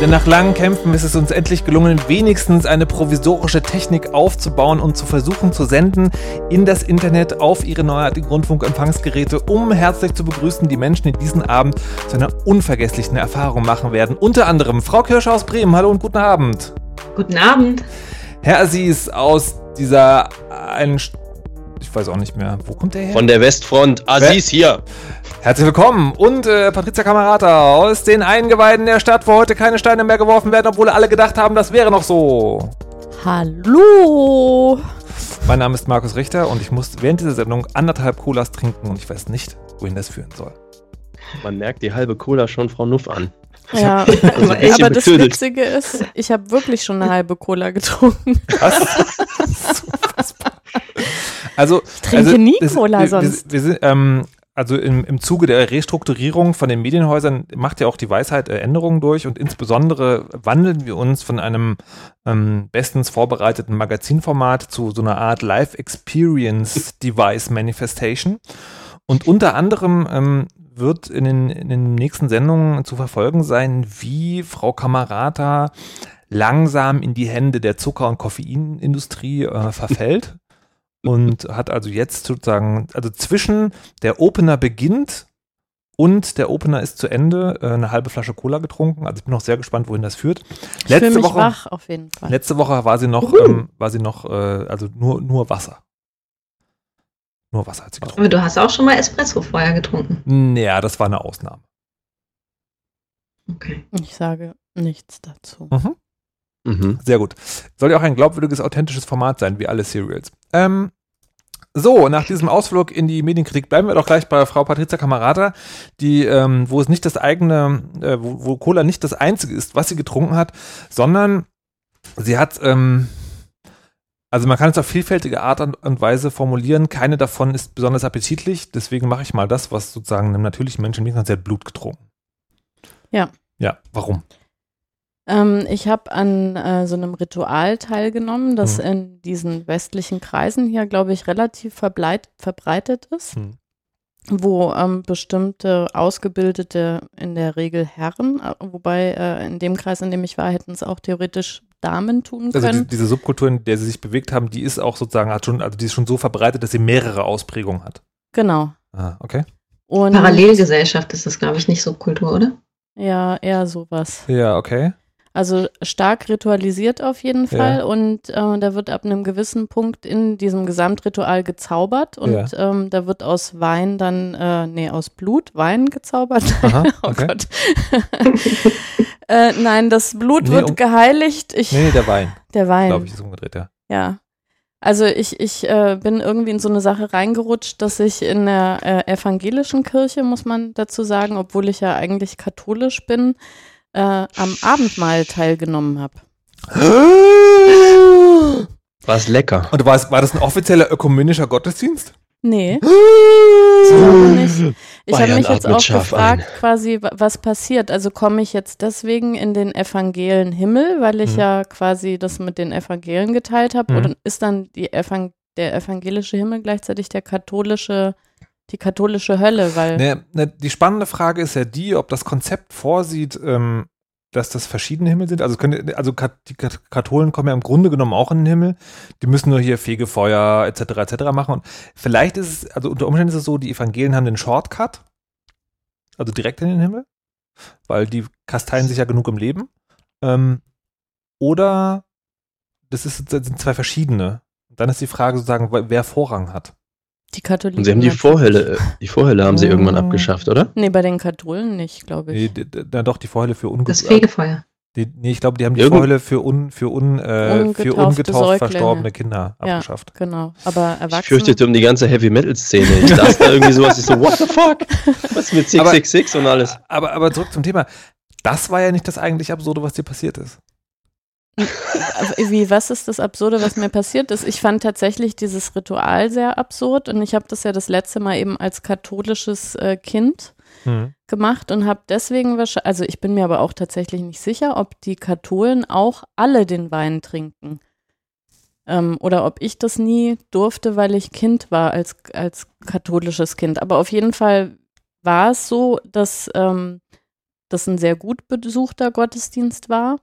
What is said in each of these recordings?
Denn nach langen Kämpfen ist es uns endlich gelungen, wenigstens eine provisorische Technik aufzubauen und zu versuchen zu senden in das Internet auf ihre neuartigen Rundfunkempfangsgeräte, um herzlich zu begrüßen die Menschen, die diesen Abend zu einer unvergesslichen Erfahrung machen werden. Unter anderem Frau Kirsch aus Bremen. Hallo und guten Abend. Guten Abend. Herr Aziz aus dieser einen ich weiß auch nicht mehr. Wo kommt der her? Von der Westfront. Aziz hier. Herzlich willkommen. Und äh, Patricia Kamerata aus den Eingeweiden der Stadt, wo heute keine Steine mehr geworfen werden, obwohl alle gedacht haben, das wäre noch so. Hallo. Mein Name ist Markus Richter und ich muss während dieser Sendung anderthalb Colas trinken und ich weiß nicht, wohin das führen soll. Man merkt die halbe Cola schon Frau Nuff an. Ja, also aber das Witzige ist, ich habe wirklich schon eine halbe Cola getrunken. Was? Also, ich trinke also, nie Cola das, sonst. Wir, wir sind, ähm, also im, im Zuge der Restrukturierung von den Medienhäusern macht ja auch die Weisheit äh, Änderungen durch und insbesondere wandeln wir uns von einem ähm, bestens vorbereiteten Magazinformat zu so einer Art Live Experience Device Manifestation. Und unter anderem ähm, wird in den, in den nächsten Sendungen zu verfolgen sein, wie Frau Kamerata langsam in die Hände der Zucker- und Koffeinindustrie äh, verfällt und hat also jetzt sozusagen, also zwischen der Opener beginnt und der Opener ist zu Ende, äh, eine halbe Flasche Cola getrunken. Also ich bin noch sehr gespannt, wohin das führt. Letzte Woche, wach auf jeden Fall. Letzte Woche war sie noch, ähm, war sie noch, äh, also nur, nur Wasser. Nur Wasser hat sie getrunken. Aber du hast auch schon mal Espresso vorher getrunken. Ja, das war eine Ausnahme. Okay. Ich sage nichts dazu. Mhm. Mhm. Sehr gut. Soll ja auch ein glaubwürdiges, authentisches Format sein, wie alle Serials. Ähm, so, nach diesem Ausflug in die Medienkritik bleiben wir doch gleich bei Frau Patrizia Kamerata, die, ähm, wo es nicht das eigene, äh, wo, wo, Cola nicht das einzige ist, was sie getrunken hat, sondern sie hat, ähm, also man kann es auf vielfältige Art und Weise formulieren. Keine davon ist besonders appetitlich, deswegen mache ich mal das, was sozusagen einem natürlichen Menschen liegt, sie hat Blut getrunken. Ja. Ja, warum? Ähm, ich habe an äh, so einem Ritual teilgenommen, das mhm. in diesen westlichen Kreisen hier, glaube ich, relativ verbreitet ist. Mhm. Wo ähm, bestimmte ausgebildete, in der Regel Herren, äh, wobei äh, in dem Kreis, in dem ich war, hätten es auch theoretisch Damen tun können. Also die, diese Subkultur, in der sie sich bewegt haben, die ist auch sozusagen, hat schon, also die ist schon so verbreitet, dass sie mehrere Ausprägungen hat. Genau. Ah, okay. Und Parallelgesellschaft ist das, glaube ich, nicht Subkultur, oder? Ja, eher sowas. Ja, okay. Also stark ritualisiert auf jeden Fall ja. und äh, da wird ab einem gewissen Punkt in diesem Gesamtritual gezaubert und ja. ähm, da wird aus Wein dann, äh, nee, aus Blut Wein gezaubert. Aha, oh okay. Gott. äh, nein, das Blut nee, wird um, geheiligt. Ich, nee, der Wein. Der Wein. Glaube ich, ist umgedreht, ja. Ja. Also ich, ich äh, bin irgendwie in so eine Sache reingerutscht, dass ich in der äh, evangelischen Kirche, muss man dazu sagen, obwohl ich ja eigentlich katholisch bin, äh, am Abendmahl teilgenommen habe. War es lecker? Und war, es, war das ein offizieller ökumenischer Gottesdienst? Nee. so nicht. Ich habe mich jetzt auch gefragt, ein. quasi, was passiert. Also komme ich jetzt deswegen in den evangelen Himmel, weil ich hm. ja quasi das mit den Evangelien geteilt habe? Hm. Oder ist dann die Evang der evangelische Himmel gleichzeitig der katholische die katholische Hölle, weil. Ne, ne, die spannende Frage ist ja die, ob das Konzept vorsieht, ähm, dass das verschiedene Himmel sind. Also, können, also die Katholen kommen ja im Grunde genommen auch in den Himmel. Die müssen nur hier Fegefeuer etc. etc. machen. Und vielleicht ist es, also unter Umständen ist es so, die Evangelien haben den Shortcut, also direkt in den Himmel, weil die kasteien sich ja genug im Leben. Ähm, oder das, ist, das sind zwei verschiedene. dann ist die Frage sozusagen, wer Vorrang hat. Die Katholiken. Und sie haben die Vorhölle, die Vorhölle haben sie oh. irgendwann abgeschafft, oder? Nee, bei den Katholen nicht, glaube ich. Nee, na doch, die Vorhölle für unge Das Fegefeuer. Die, nee, ich glaube, die haben die Irgend Vorhölle für, un, für, un, äh, für ungetauft verstorbene Kinder abgeschafft. Ja, genau. Aber Erwachsene. Ich fürchtete um die ganze Heavy-Metal-Szene. Ich saß da irgendwie sowas, ich so, what the fuck? Was mit 666 und alles? Aber, aber zurück zum Thema. Das war ja nicht das eigentlich Absurde, was dir passiert ist. Wie, was ist das Absurde, was mir passiert ist? Ich fand tatsächlich dieses Ritual sehr absurd und ich habe das ja das letzte Mal eben als katholisches äh, Kind Hm. gemacht und habe deswegen wahrscheinlich, also ich bin mir aber auch tatsächlich nicht sicher, ob die Katholen auch alle den Wein trinken. Ähm, oder ob ich das nie durfte, weil ich Kind war als, als katholisches Kind. Aber auf jeden Fall war es so, dass ähm, das ein sehr gut besuchter Gottesdienst war.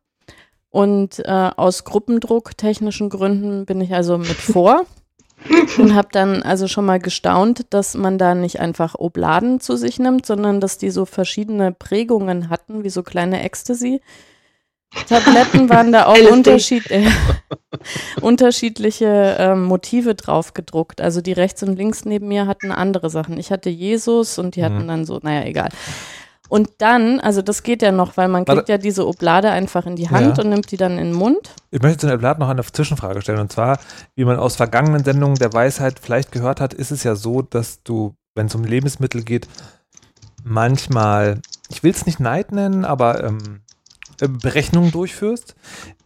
Und äh, aus Gruppendruck, technischen Gründen bin ich also mit vor und habe dann also schon mal gestaunt, dass man da nicht einfach Obladen zu sich nimmt, sondern dass die so verschiedene Prägungen hatten, wie so kleine Ecstasy. Tabletten waren da auch. Unterschied, äh, unterschiedliche ähm, Motive drauf gedruckt. Also die rechts und links neben mir hatten andere Sachen. Ich hatte Jesus und die hatten Mhm. dann so, naja, egal. Und dann, also das geht ja noch, weil man kriegt ja diese Oblade einfach in die Hand Ja. und nimmt die dann in den Mund. Ich möchte zu der Blatt noch eine Zwischenfrage stellen. Und zwar, wie man aus vergangenen Sendungen der Weisheit vielleicht gehört hat, ist es ja so, dass du, wenn es um Lebensmittel geht, manchmal, ich will es nicht Neid nennen, aber ähm, äh, Berechnungen durchführst.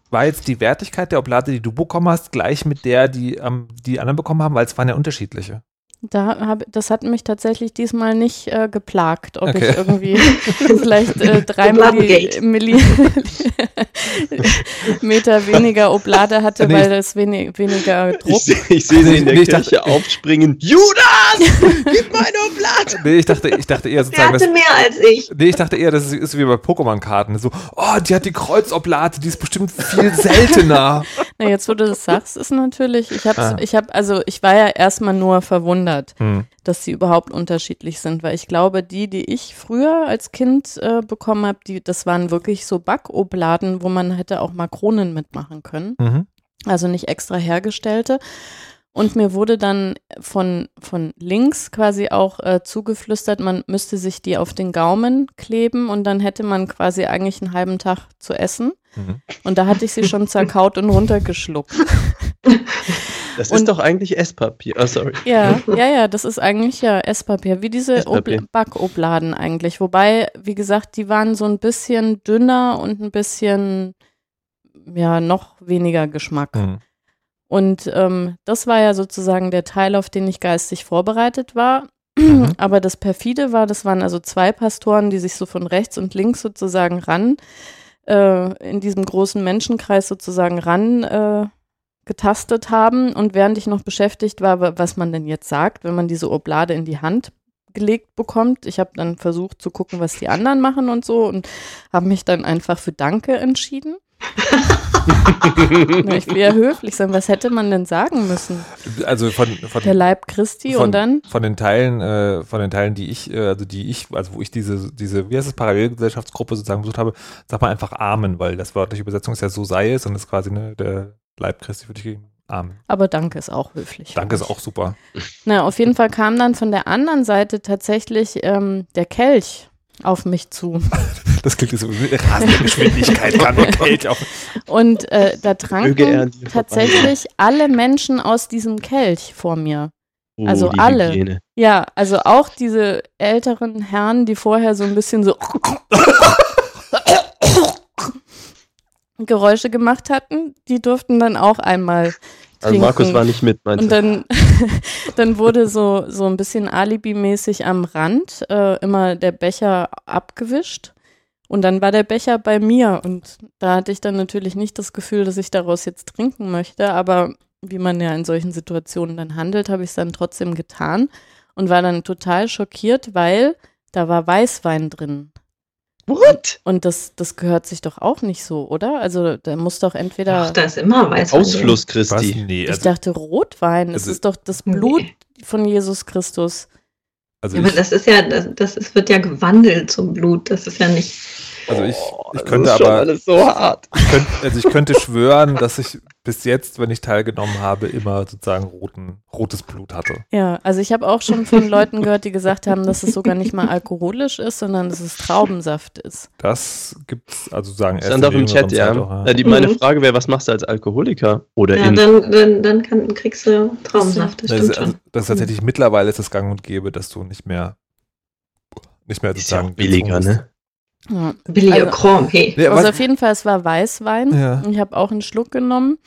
War jetzt die Wertigkeit der Oblate, die du bekommen hast, gleich mit der, die ähm, die anderen bekommen haben, weil es waren ja unterschiedliche. Da hab, das hat mich tatsächlich diesmal nicht äh, geplagt, ob Okay. ich irgendwie vielleicht äh, drei. Milli, Milli Meter weniger Oblade hatte, Nee, weil das wenig, weniger Druck. Ich, seh- ich sehe sie in der Nee, ich Kirche aufspringen. Judas! Gib meine Oblate! Nee, ich dachte, ich dachte eher Der sozusagen, dass, hatte mehr als ich. Nee, ich dachte eher, das ist, ist wie bei Pokémon-Karten. So, oh, die hat die Kreuzoblate, die ist bestimmt viel seltener. Na, jetzt, wo du das sagst, ist natürlich, ich habe, Ah. ich habe, also ich war ja erstmal nur verwundert, Hm. dass sie überhaupt unterschiedlich sind, weil ich glaube, die, die ich früher als Kind äh, bekommen habe, die, das waren wirklich so Backobladen, wo man hätte auch Makronen mitmachen können. Mhm. also nicht extra hergestellte. Und mir wurde dann von, von links quasi auch äh, zugeflüstert, man müsste sich die auf den Gaumen kleben und dann hätte man quasi eigentlich einen halben Tag zu essen. Mhm. Und da hatte ich sie schon zerkaut und runtergeschluckt. Das Und- ist doch eigentlich Esspapier. Oh, sorry. Ja, ja, ja, das ist eigentlich ja Esspapier, wie diese Backobladen eigentlich. Wobei, wie gesagt, die waren so ein bisschen dünner und ein bisschen, ja, noch weniger Geschmack. Mhm. Und ähm, das war ja sozusagen der Teil, auf den ich geistig vorbereitet war. Mhm. Aber das perfide war, das waren also zwei Pastoren, die sich so von rechts und links sozusagen ran, äh, in diesem großen Menschenkreis sozusagen ran äh, getastet haben. Und während ich noch beschäftigt war, wa- was man denn jetzt sagt, wenn man diese Oblade in die Hand gelegt bekommt. Ich habe dann versucht zu gucken, was die anderen machen und so und habe mich dann einfach für Danke entschieden. Na, ich will ja höflich sein. Was hätte man denn sagen müssen? Also von, von, Der Leib Christi von, und dann? von den Teilen, äh, von den Teilen, die ich, äh, also die ich, also wo ich diese, diese, wie heißt es, Parallelgesellschaftsgruppe sozusagen besucht habe, sagt man einfach Amen, weil das wörtliche Übersetzung ist ja so sei es und ist quasi ne, der Leib Christi würde ich gegen Amen. Aber Danke ist auch höflich. Danke ist auch super. Na, auf jeden Fall kam dann von der anderen Seite tatsächlich ähm, der Kelch auf mich zu. Das klingt so rasende Geschwindigkeit, kann der Kelch auch. Und äh, da tranken tatsächlich alle Menschen aus diesem Kelch vor mir. Oh, Also die alle. Hygiene. Ja, also auch diese älteren Herren, die vorher so ein bisschen so Geräusche gemacht hatten, die durften dann auch einmal Also trinken. Markus war nicht mit, meinst Und du? dann, dann wurde so, so ein bisschen Alibi-mäßig am Rand äh, immer der Becher abgewischt. Und dann war der Becher bei mir. Und da hatte ich dann natürlich nicht das Gefühl, dass ich daraus jetzt trinken möchte. Aber wie man ja in solchen Situationen dann handelt, habe ich es dann trotzdem getan und war dann total schockiert, weil da war Weißwein drin. What? Und das, das gehört sich doch auch nicht so, oder? Also da muss doch entweder. Ach, da ist immer weiß. Ausfluss Was? Christi. Nee, ich also, dachte Rotwein. Es Also- ist doch das Blut von Jesus Christus. also Ja, aber ich, das ist ja, das, das ist, wird ja gewandelt zum Blut. Das ist ja nicht. also ich, Oh, ich das könnte schon aber, alles so hart. ich könnte, also ich könnte schwören, dass ich bis jetzt, wenn ich teilgenommen habe, immer sozusagen roten, rotes Blut hatte. Ja, also ich habe auch schon von Leuten gehört, die gesagt haben, dass es sogar nicht mal alkoholisch ist, sondern dass es Traubensaft ist. Das gibt's also sagen erst Stand in auch im Chat, ja. Äh, die, meine Mhm. Frage wäre, was machst du als Alkoholiker? Oder Ja, in. dann, dann, dann kann, kriegst du Traubensaft. Das Das ist, also, das ist tatsächlich mittlerweile ist es gang und gäbe, dass du nicht mehr nicht mehr Ist ja sozusagen billiger, ne? Ja. Billy also, Krom, hey. Ja, also auf jeden Fall, es war Weißwein. Ja. Ich habe auch einen Schluck genommen.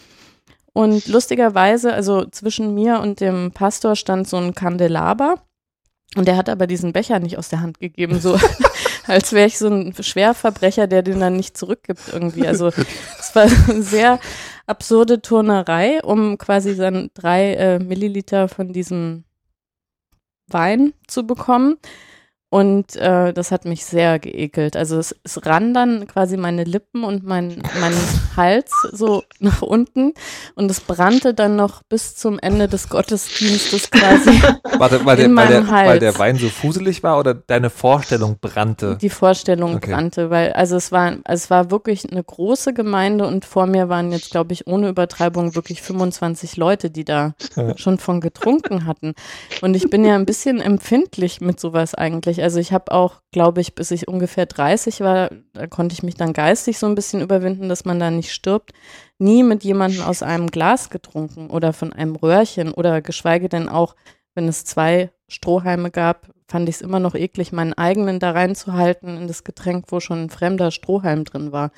Und lustigerweise, also zwischen mir und dem Pastor stand so ein Kandelaber. Und der hat aber diesen Becher nicht aus der Hand gegeben, so als wäre ich so ein Schwerverbrecher, der den dann nicht zurückgibt irgendwie. Also es war eine sehr absurde Turnerei, um quasi dann drei äh, Milliliter von diesem Wein zu bekommen. Und äh, das hat mich sehr geekelt. Also es, es rann dann quasi meine Lippen und mein, mein Hals so nach unten und es brannte dann noch bis zum Ende des Gottesdienstes quasi. Warte, weil, der, weil, der, weil der Wein so fuselig war oder deine Vorstellung brannte? Die Vorstellung okay. brannte, weil also es war, es war wirklich eine große Gemeinde und vor mir waren jetzt, glaube ich, ohne Übertreibung wirklich 25 Leute, die da ja. schon von getrunken hatten. Und ich bin ja ein bisschen empfindlich mit sowas eigentlich. Also ich habe auch, glaube ich, bis ich ungefähr 30 war, da konnte ich mich dann geistig so ein bisschen überwinden, dass man da nicht stirbt, nie mit jemandem aus einem Glas getrunken oder von einem Röhrchen oder geschweige denn auch, wenn es zwei Strohhalme gab, fand ich es immer noch eklig, meinen eigenen da reinzuhalten in das Getränk, wo schon ein fremder Strohhalm drin war.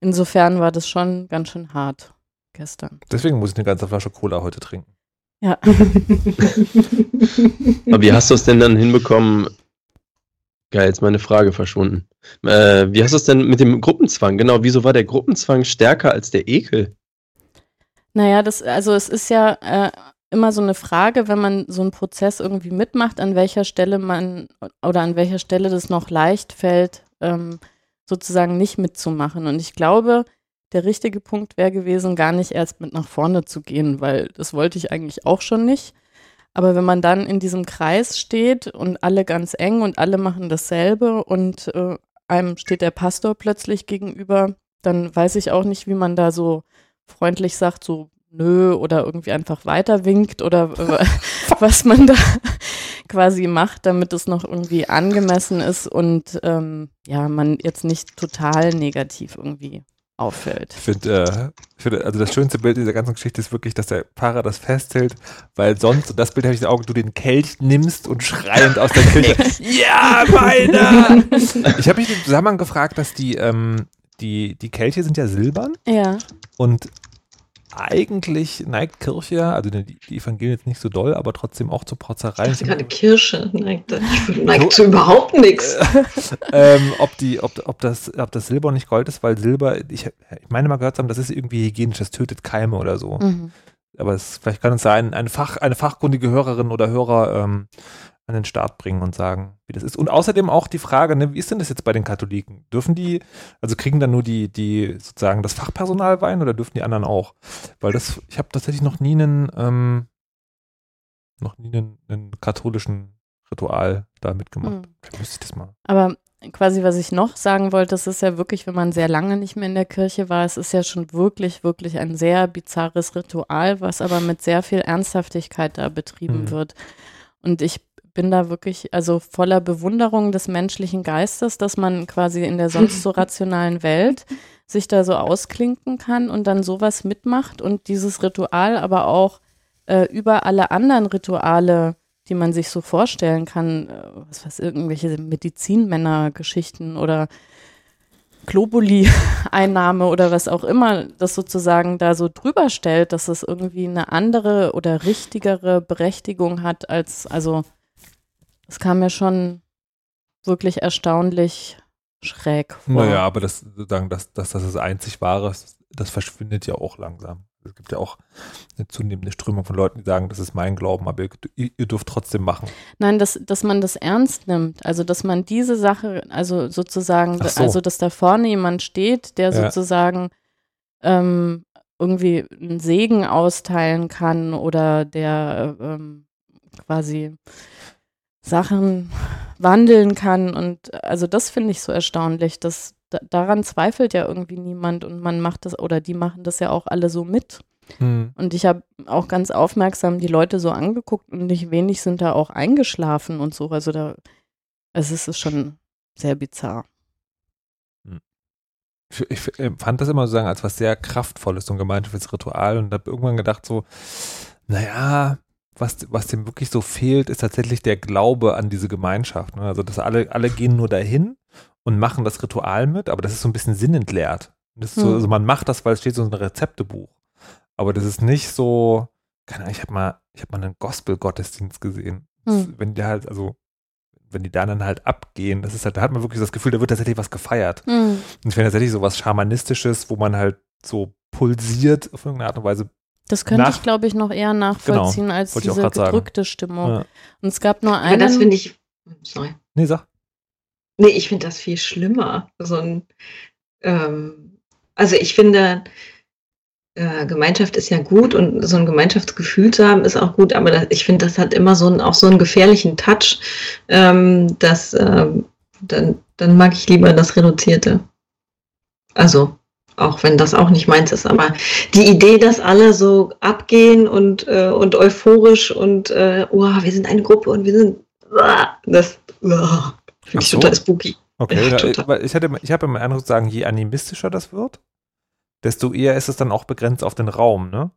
Insofern war das schon ganz schön hart gestern. Deswegen muss ich eine ganze Flasche Cola heute trinken. Ja. Aber wie hast du es denn dann hinbekommen, Geil, jetzt meine Frage verschwunden. Äh, wie hast du es denn mit dem Gruppenzwang? Genau, wieso war der Gruppenzwang stärker als der Ekel? Naja, das, also es ist ja äh, immer so eine Frage, wenn man so einen Prozess irgendwie mitmacht, an welcher Stelle man oder an welcher Stelle das noch leicht fällt, ähm, sozusagen nicht mitzumachen. Und ich glaube, der richtige Punkt wäre gewesen, gar nicht erst mit nach vorne zu gehen, weil das wollte ich eigentlich auch schon nicht. Aber wenn man dann in diesem Kreis steht und alle ganz eng und alle machen dasselbe und äh, einem steht der Pastor plötzlich gegenüber, dann weiß ich auch nicht, wie man da so freundlich sagt, so nö oder irgendwie einfach weiter winkt oder äh, was man da quasi macht, damit es noch irgendwie angemessen ist und ähm, ja, man jetzt nicht total negativ irgendwie auffällt. Ich finde, äh, find, also das schönste Bild dieser ganzen Geschichte ist wirklich, dass der Pfarrer das festhält, weil sonst, und das Bild habe ich in den Augen, du den Kelch nimmst und schreiend aus der Kirche, ja, meiner! ich habe mich im Zusammenhang gefragt, dass die, ähm, die, die Kelche sind ja silbern. Ja. Und eigentlich neigt Kirche ja, also die, die Evangelien jetzt nicht so doll, aber trotzdem auch zur Protzerei. Ich dachte gerade Kirche neigt, neigt zu überhaupt nichts. ähm, ob, die, ob, ob, das, ob das Silber nicht Gold ist, weil Silber, ich, ich meine mal gehört zu haben, das ist irgendwie hygienisch, das tötet Keime oder so. Mhm. Aber es, vielleicht kann es sein, eine, Fach, eine fachkundige Hörerin oder Hörer ähm, an den Start bringen und sagen, wie das ist. Und außerdem auch die Frage, ne, wie ist denn das jetzt bei den Katholiken? Dürfen die, also kriegen dann nur die, die sozusagen das Fachpersonal Wein oder dürfen die anderen auch? Weil das, ich habe tatsächlich noch nie einen, ähm, noch nie einen, einen katholischen Ritual da mitgemacht. Hm. Vielleicht müsste ich das mal. Aber quasi, was ich noch sagen wollte, das ist ja wirklich, wenn man sehr lange nicht mehr in der Kirche war, es ist ja schon wirklich, wirklich ein sehr bizarres Ritual, was aber mit sehr viel Ernsthaftigkeit da betrieben hm. wird. Und ich bin da wirklich also voller Bewunderung des menschlichen Geistes, dass man quasi in der sonst so rationalen Welt sich da so ausklinken kann und dann sowas mitmacht und dieses Ritual aber auch äh, über alle anderen Rituale, die man sich so vorstellen kann, äh, was weiß irgendwelche Medizinmänner-Geschichten oder Globuli-Einnahme oder was auch immer, das sozusagen da so drüber stellt, dass es irgendwie eine andere oder richtigere Berechtigung hat als, also es kam mir schon wirklich erstaunlich schräg vor. Naja, aber das, sagen, dass, dass das das einzig wahre ist, das verschwindet ja auch langsam. Es gibt ja auch eine zunehmende Strömung von Leuten, die sagen, das ist mein Glauben, aber ihr, ihr, dürft trotzdem machen. Nein, dass, dass man das ernst nimmt. Also, dass man diese Sache, also sozusagen, so. also, dass da vorne jemand steht, der ja. sozusagen ähm, irgendwie einen Segen austeilen kann oder der ähm, quasi Sachen wandeln kann. Und also das finde ich so erstaunlich, dass daran zweifelt ja irgendwie niemand und man macht das oder die machen das ja auch alle so mit. Hm. Und ich habe auch ganz aufmerksam die Leute so angeguckt und nicht wenig sind da auch eingeschlafen und so. Also da, es ist schon sehr bizarr. Hm. Ich, ich fand das immer sozusagen als was sehr Kraftvolles und gemeinschaftliches Ritual und habe irgendwann gedacht so, naja, was, was dem wirklich so fehlt, ist tatsächlich der Glaube an diese Gemeinschaft. Ne? Also, dass alle, alle gehen nur dahin und machen das Ritual mit, aber das ist so ein bisschen sinnentleert. So, Hm. also man macht das, weil es steht so in einem Rezeptebuch. Aber das ist nicht so, keine Ahnung, ich habe mal, ich habe mal einen Gospel-Gottesdienst gesehen. Das- Hm. Wenn die halt, also, wenn die da dann halt abgehen, das ist halt, da hat man wirklich das Gefühl, da wird tatsächlich was gefeiert. Hm. Und ich finde tatsächlich so was Schamanistisches, wo man halt so pulsiert auf irgendeine Art und Weise. Das könnte Nach- ich, glaube ich, noch eher nachvollziehen als ich auch diese grad sagen. gedrückte Stimmung. Ja. Und es gab nur Aber das einen. finde ich. Sorry. Nee, sag. Nee, ich finde das viel schlimmer. So ein, ähm, also ich finde, äh, Gemeinschaft ist ja gut und so ein Gemeinschaftsgefühl zu haben ist auch gut, aber das, ich finde, das hat immer so einen, auch so einen gefährlichen Touch, ähm, dass ähm, dann, dann mag ich lieber das Reduzierte. Also, auch wenn das auch nicht meins ist, aber die Idee, dass alle so abgehen und, äh, und euphorisch und äh, oh, wir sind eine Gruppe und wir sind uah, das uah, finde ich so. total spooky. Okay, Ja, total. weil ich, ich habe immer den Eindruck zu sagen, je animistischer das wird, desto eher ist es dann auch begrenzt auf den Raum, ne?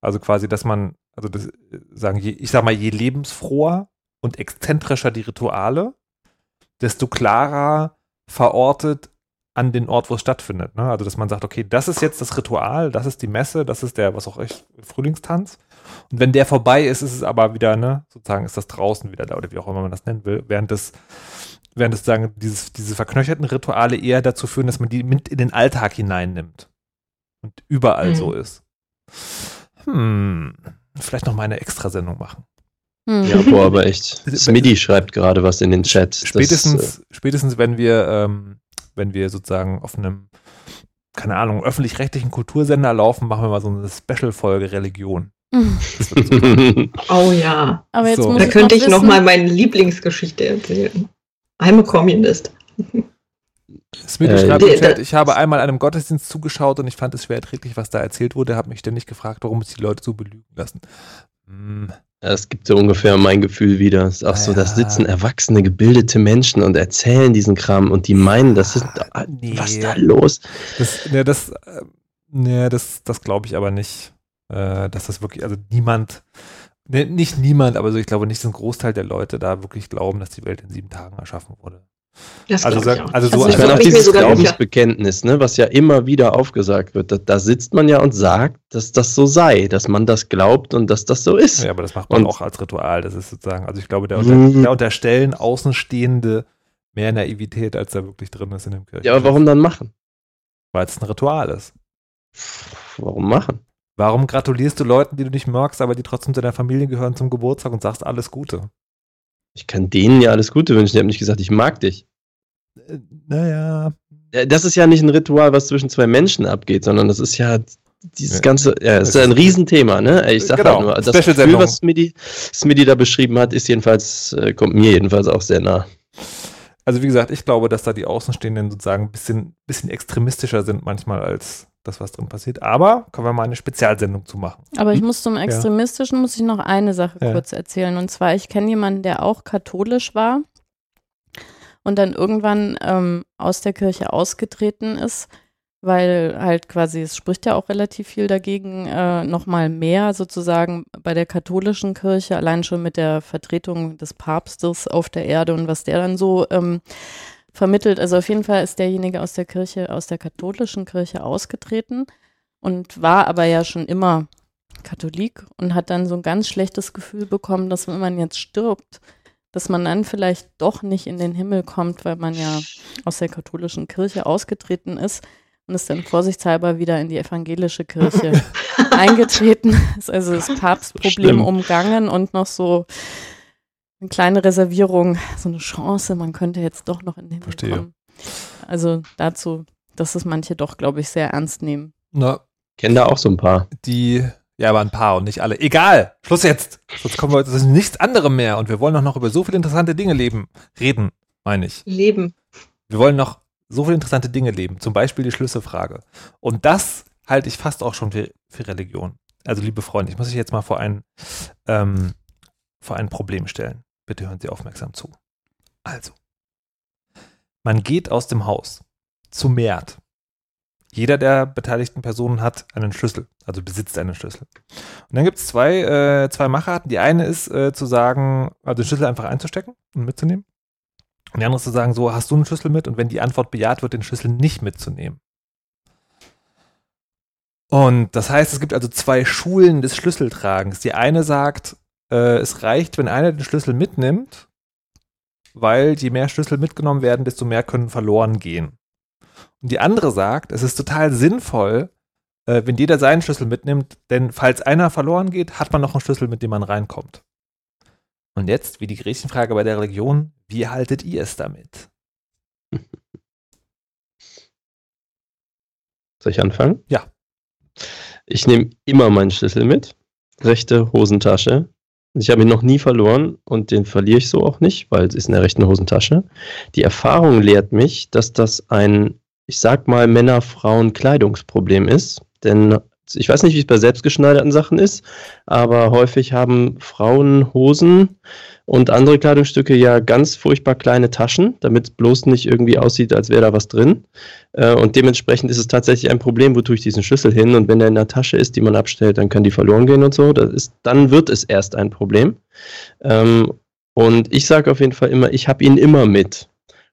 Also quasi, dass man, also das, äh, sagen, je, ich sag mal, je lebensfroher und exzentrischer die Rituale, desto klarer verortet an den Ort, wo es stattfindet. Ne? Also, dass man sagt, okay, das ist jetzt das Ritual, das ist die Messe, das ist der, was auch echt, Frühlingstanz. Und wenn der vorbei ist, ist es aber wieder, ne, sozusagen ist das draußen wieder da oder wie auch immer man das nennen will, während das, während das sagen, dieses, diese verknöcherten Rituale eher dazu führen, dass man die mit in den Alltag hineinnimmt und überall Mhm. so ist. Hm, vielleicht noch mal eine Extrasendung machen. Hm. Ja, boah, aber echt. Smitty schreibt gerade was in den Chat. Das, Spätestens, spätestens wenn wir, ähm, wenn wir sozusagen auf einem, keine Ahnung, öffentlich-rechtlichen Kultursender laufen, machen wir mal so eine Special-Folge Religion. Äh. Oh ja. Aber jetzt So. muss Da ich könnte ich noch wissen- mal meine Lieblingsgeschichte erzählen. I'm a Communist. Smitty Äh, schreibt im der- Chat, ich habe einmal einem Gottesdienst zugeschaut und ich fand es schwer erträglich, was da erzählt wurde, habe mich ständig gefragt, warum es die Leute so belügen lassen. Hm, Das gibt so ungefähr mein Gefühl wieder. Es ist auch so, da Ja. sitzen erwachsene, gebildete Menschen und erzählen diesen Kram und die meinen, das ist. Ah, nee. Was da los? Das, ne, das, äh, ne, das, das glaube ich aber nicht, äh, dass das wirklich, also niemand, ne, nicht niemand, aber so, ich glaube nicht, dass ein Großteil der Leute da wirklich glauben, dass die Welt in sieben Tagen erschaffen wurde. Das Also, sag, auch. also so, Also Ich meine, auch dieses. Glaubensbekenntnis, ne, was ja immer wieder aufgesagt wird, da, da sitzt man ja und sagt, dass das so sei, dass man das glaubt und dass das so ist. ja, aber das macht man Und- auch als Ritual. Das ist sozusagen, also ich glaube, da, Mhm. unter, da unterstellen Außenstehende mehr Naivität, als da wirklich drin ist in dem Kirchen. Ja, aber warum dann machen? Weil es ein Ritual ist. Warum machen? Warum gratulierst du Leuten, die du nicht magst, aber die trotzdem zu deiner Familie gehören zum Geburtstag und sagst alles Gute? Ich kann denen ja alles Gute wünschen. Ich habe nicht gesagt, ich mag dich. Äh, naja, Äh, Das ist ja nicht ein Ritual, was zwischen zwei Menschen abgeht, sondern das ist ja dieses Ja. ganze, ja, das ist ein Riesenthema, ne? Ich sag Genau, halt nur, das. Gefühl, was Smitty, Smitty da beschrieben hat, ist jedenfalls, äh, kommt mir jedenfalls auch sehr nah. Also wie gesagt, ich glaube, dass da die Außenstehenden sozusagen ein bisschen, bisschen extremistischer sind manchmal als das, was drin passiert. Aber können wir mal eine Spezialsendung zu machen. Aber ich muss zum Extremistischen, muss ich noch eine Sache Ja. kurz erzählen. Und zwar, ich kenne jemanden, der auch katholisch war und dann irgendwann ähm, aus der Kirche ausgetreten ist, weil halt quasi, es spricht ja auch relativ viel dagegen, äh, nochmal mehr sozusagen bei der katholischen Kirche, allein schon mit der Vertretung des Papstes auf der Erde und was der dann so ähm, vermittelt. Also auf jeden Fall ist derjenige aus der Kirche, aus der katholischen Kirche ausgetreten und war aber ja schon immer Katholik und hat dann so ein ganz schlechtes Gefühl bekommen, dass wenn man jetzt stirbt, dass man dann vielleicht doch nicht in den Himmel kommt, weil man ja aus der katholischen Kirche ausgetreten ist und ist dann vorsichtshalber wieder in die evangelische Kirche eingetreten ist. Also das Papstproblem umgangen und noch so eine kleine Reservierung, so eine Chance, man könnte jetzt doch noch in den Verstehe. kommen. Also dazu, dass es manche doch, glaube ich, sehr ernst nehmen. Na, Kenn da auch so ein paar. die, ja, aber ein paar und nicht alle. Egal, Schluss jetzt. Sonst kommen wir, das ist nichts anderes mehr und wir wollen doch noch über so viele interessante Dinge leben, reden, meine ich. Leben. Wir wollen noch so viele interessante Dinge leben, zum Beispiel die Schlüsselfrage. Und das halte ich fast auch schon für, für Religion. Also, liebe Freunde, ich muss euch jetzt mal vor ein, ähm, vor ein Problem stellen. Bitte hören Sie aufmerksam zu. Also, man geht aus dem Haus zu Mert. Jeder der beteiligten Personen hat einen Schlüssel, also besitzt einen Schlüssel. Und dann gibt es zwei, äh, zwei Macharten. Die eine ist äh, zu sagen, also den Schlüssel einfach einzustecken und mitzunehmen. Und die andere ist zu sagen, so, hast du einen Schlüssel mit? Und wenn die Antwort bejaht wird, den Schlüssel nicht mitzunehmen. Und das heißt, es gibt also zwei Schulen des Schlüsseltragens. Die eine sagt, äh, es reicht, wenn einer den Schlüssel mitnimmt, weil je mehr Schlüssel mitgenommen werden, desto mehr können verloren gehen. Und die andere sagt, es ist total sinnvoll, äh, wenn jeder seinen Schlüssel mitnimmt, denn falls einer verloren geht, hat man noch einen Schlüssel, mit dem man reinkommt. Und jetzt, wie die Gretchenfrage bei der Religion, wie haltet ihr es damit? Soll ich anfangen? Ja. Ich nehme immer meinen Schlüssel mit. Rechte Hosentasche. Ich habe ihn noch nie verloren und den verliere ich so auch nicht, weil es ist in der rechten Hosentasche. Die Erfahrung lehrt mich, dass das ein, ich sag mal, Männer-Frauen-Kleidungsproblem ist. Denn ich weiß nicht, wie es bei selbstgeschneiderten Sachen ist, aber häufig haben Frauen Hosen und andere Kleidungsstücke ja ganz furchtbar kleine Taschen, damit es bloß nicht irgendwie aussieht, als wäre da was drin. Äh, und dementsprechend ist es tatsächlich ein Problem, wo tue ich diesen Schlüssel hin und wenn der in der Tasche ist, die man abstellt, dann kann die verloren gehen und so. Das ist, dann wird es erst ein Problem. Ähm, und ich sage auf jeden Fall immer, ich habe ihn immer mit.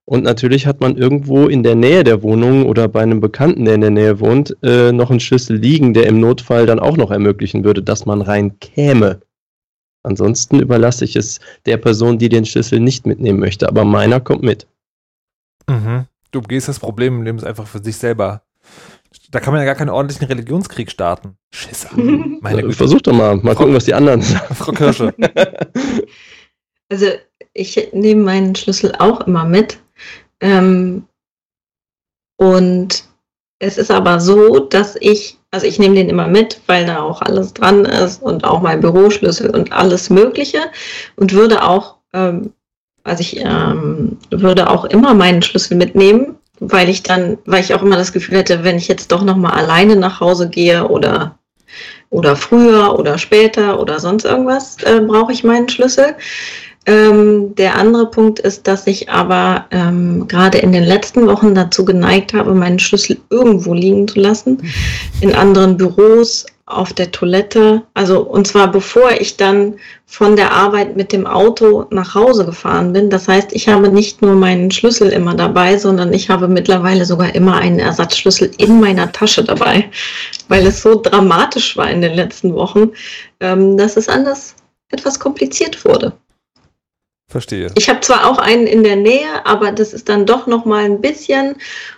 Und natürlich hat man irgendwo in der Nähe der Wohnung oder bei einem Bekannten, der in der Nähe wohnt, äh, noch einen Schlüssel liegen, der im Notfall dann auch noch ermöglichen würde, dass man rein käme. Ansonsten überlasse ich es der Person, die den Schlüssel nicht mitnehmen möchte. Aber meiner kommt mit. Mhm. Du gehst das Problem im Leben einfach für sich selber. Da kann man ja gar keinen ordentlichen Religionskrieg starten. Schisser. Meine Güte. Versuch doch mal. Mal gucken, was die anderen sagen. Frau Kirsche. Also ich nehme meinen Schlüssel auch immer mit. Ähm, und es ist aber so, dass ich, also ich nehme den immer mit, weil da auch alles dran ist und auch mein Büroschlüssel und alles Mögliche und würde auch, ähm, also ich ähm, würde auch immer meinen Schlüssel mitnehmen, weil ich dann, weil ich auch immer das Gefühl hätte, wenn ich jetzt doch nochmal alleine nach Hause gehe oder oder früher oder später oder sonst irgendwas, äh, brauche ich meinen Schlüssel. Ähm, der andere Punkt ist, dass ich aber ähm, gerade in den letzten Wochen dazu geneigt habe, meinen Schlüssel irgendwo liegen zu lassen, in anderen Büros, auf der Toilette. Also und zwar bevor ich dann von der Arbeit mit dem Auto nach Hause gefahren bin. Das heißt, ich habe nicht nur meinen Schlüssel immer dabei, sondern ich habe mittlerweile sogar immer einen Ersatzschlüssel in meiner Tasche dabei, weil es so dramatisch war in den letzten Wochen, ähm, dass es anders etwas kompliziert wurde. Verstehe. Ich habe zwar auch einen in der Nähe, aber das ist dann doch noch mal ein bisschen.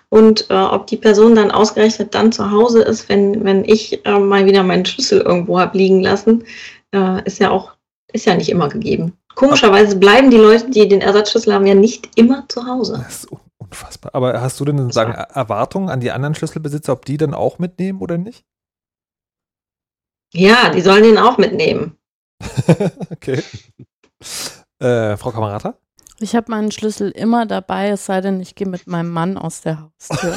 Und äh, ob die Person dann ausgerechnet dann zu Hause ist, wenn, wenn ich äh, mal wieder meinen Schlüssel irgendwo habe liegen lassen, äh, ist ja auch ist ja nicht immer gegeben. Komischerweise bleiben die Leute, die den Ersatzschlüssel haben, ja nicht immer zu Hause. Das ist unfassbar. Aber hast du denn sagen Erwartungen an die anderen Schlüsselbesitzer, ob die dann auch mitnehmen oder nicht? Ja, die sollen den auch mitnehmen. okay. Äh, Frau Kamerata? Ich habe meinen Schlüssel immer dabei, es sei denn, ich gehe mit meinem Mann aus der Haustür.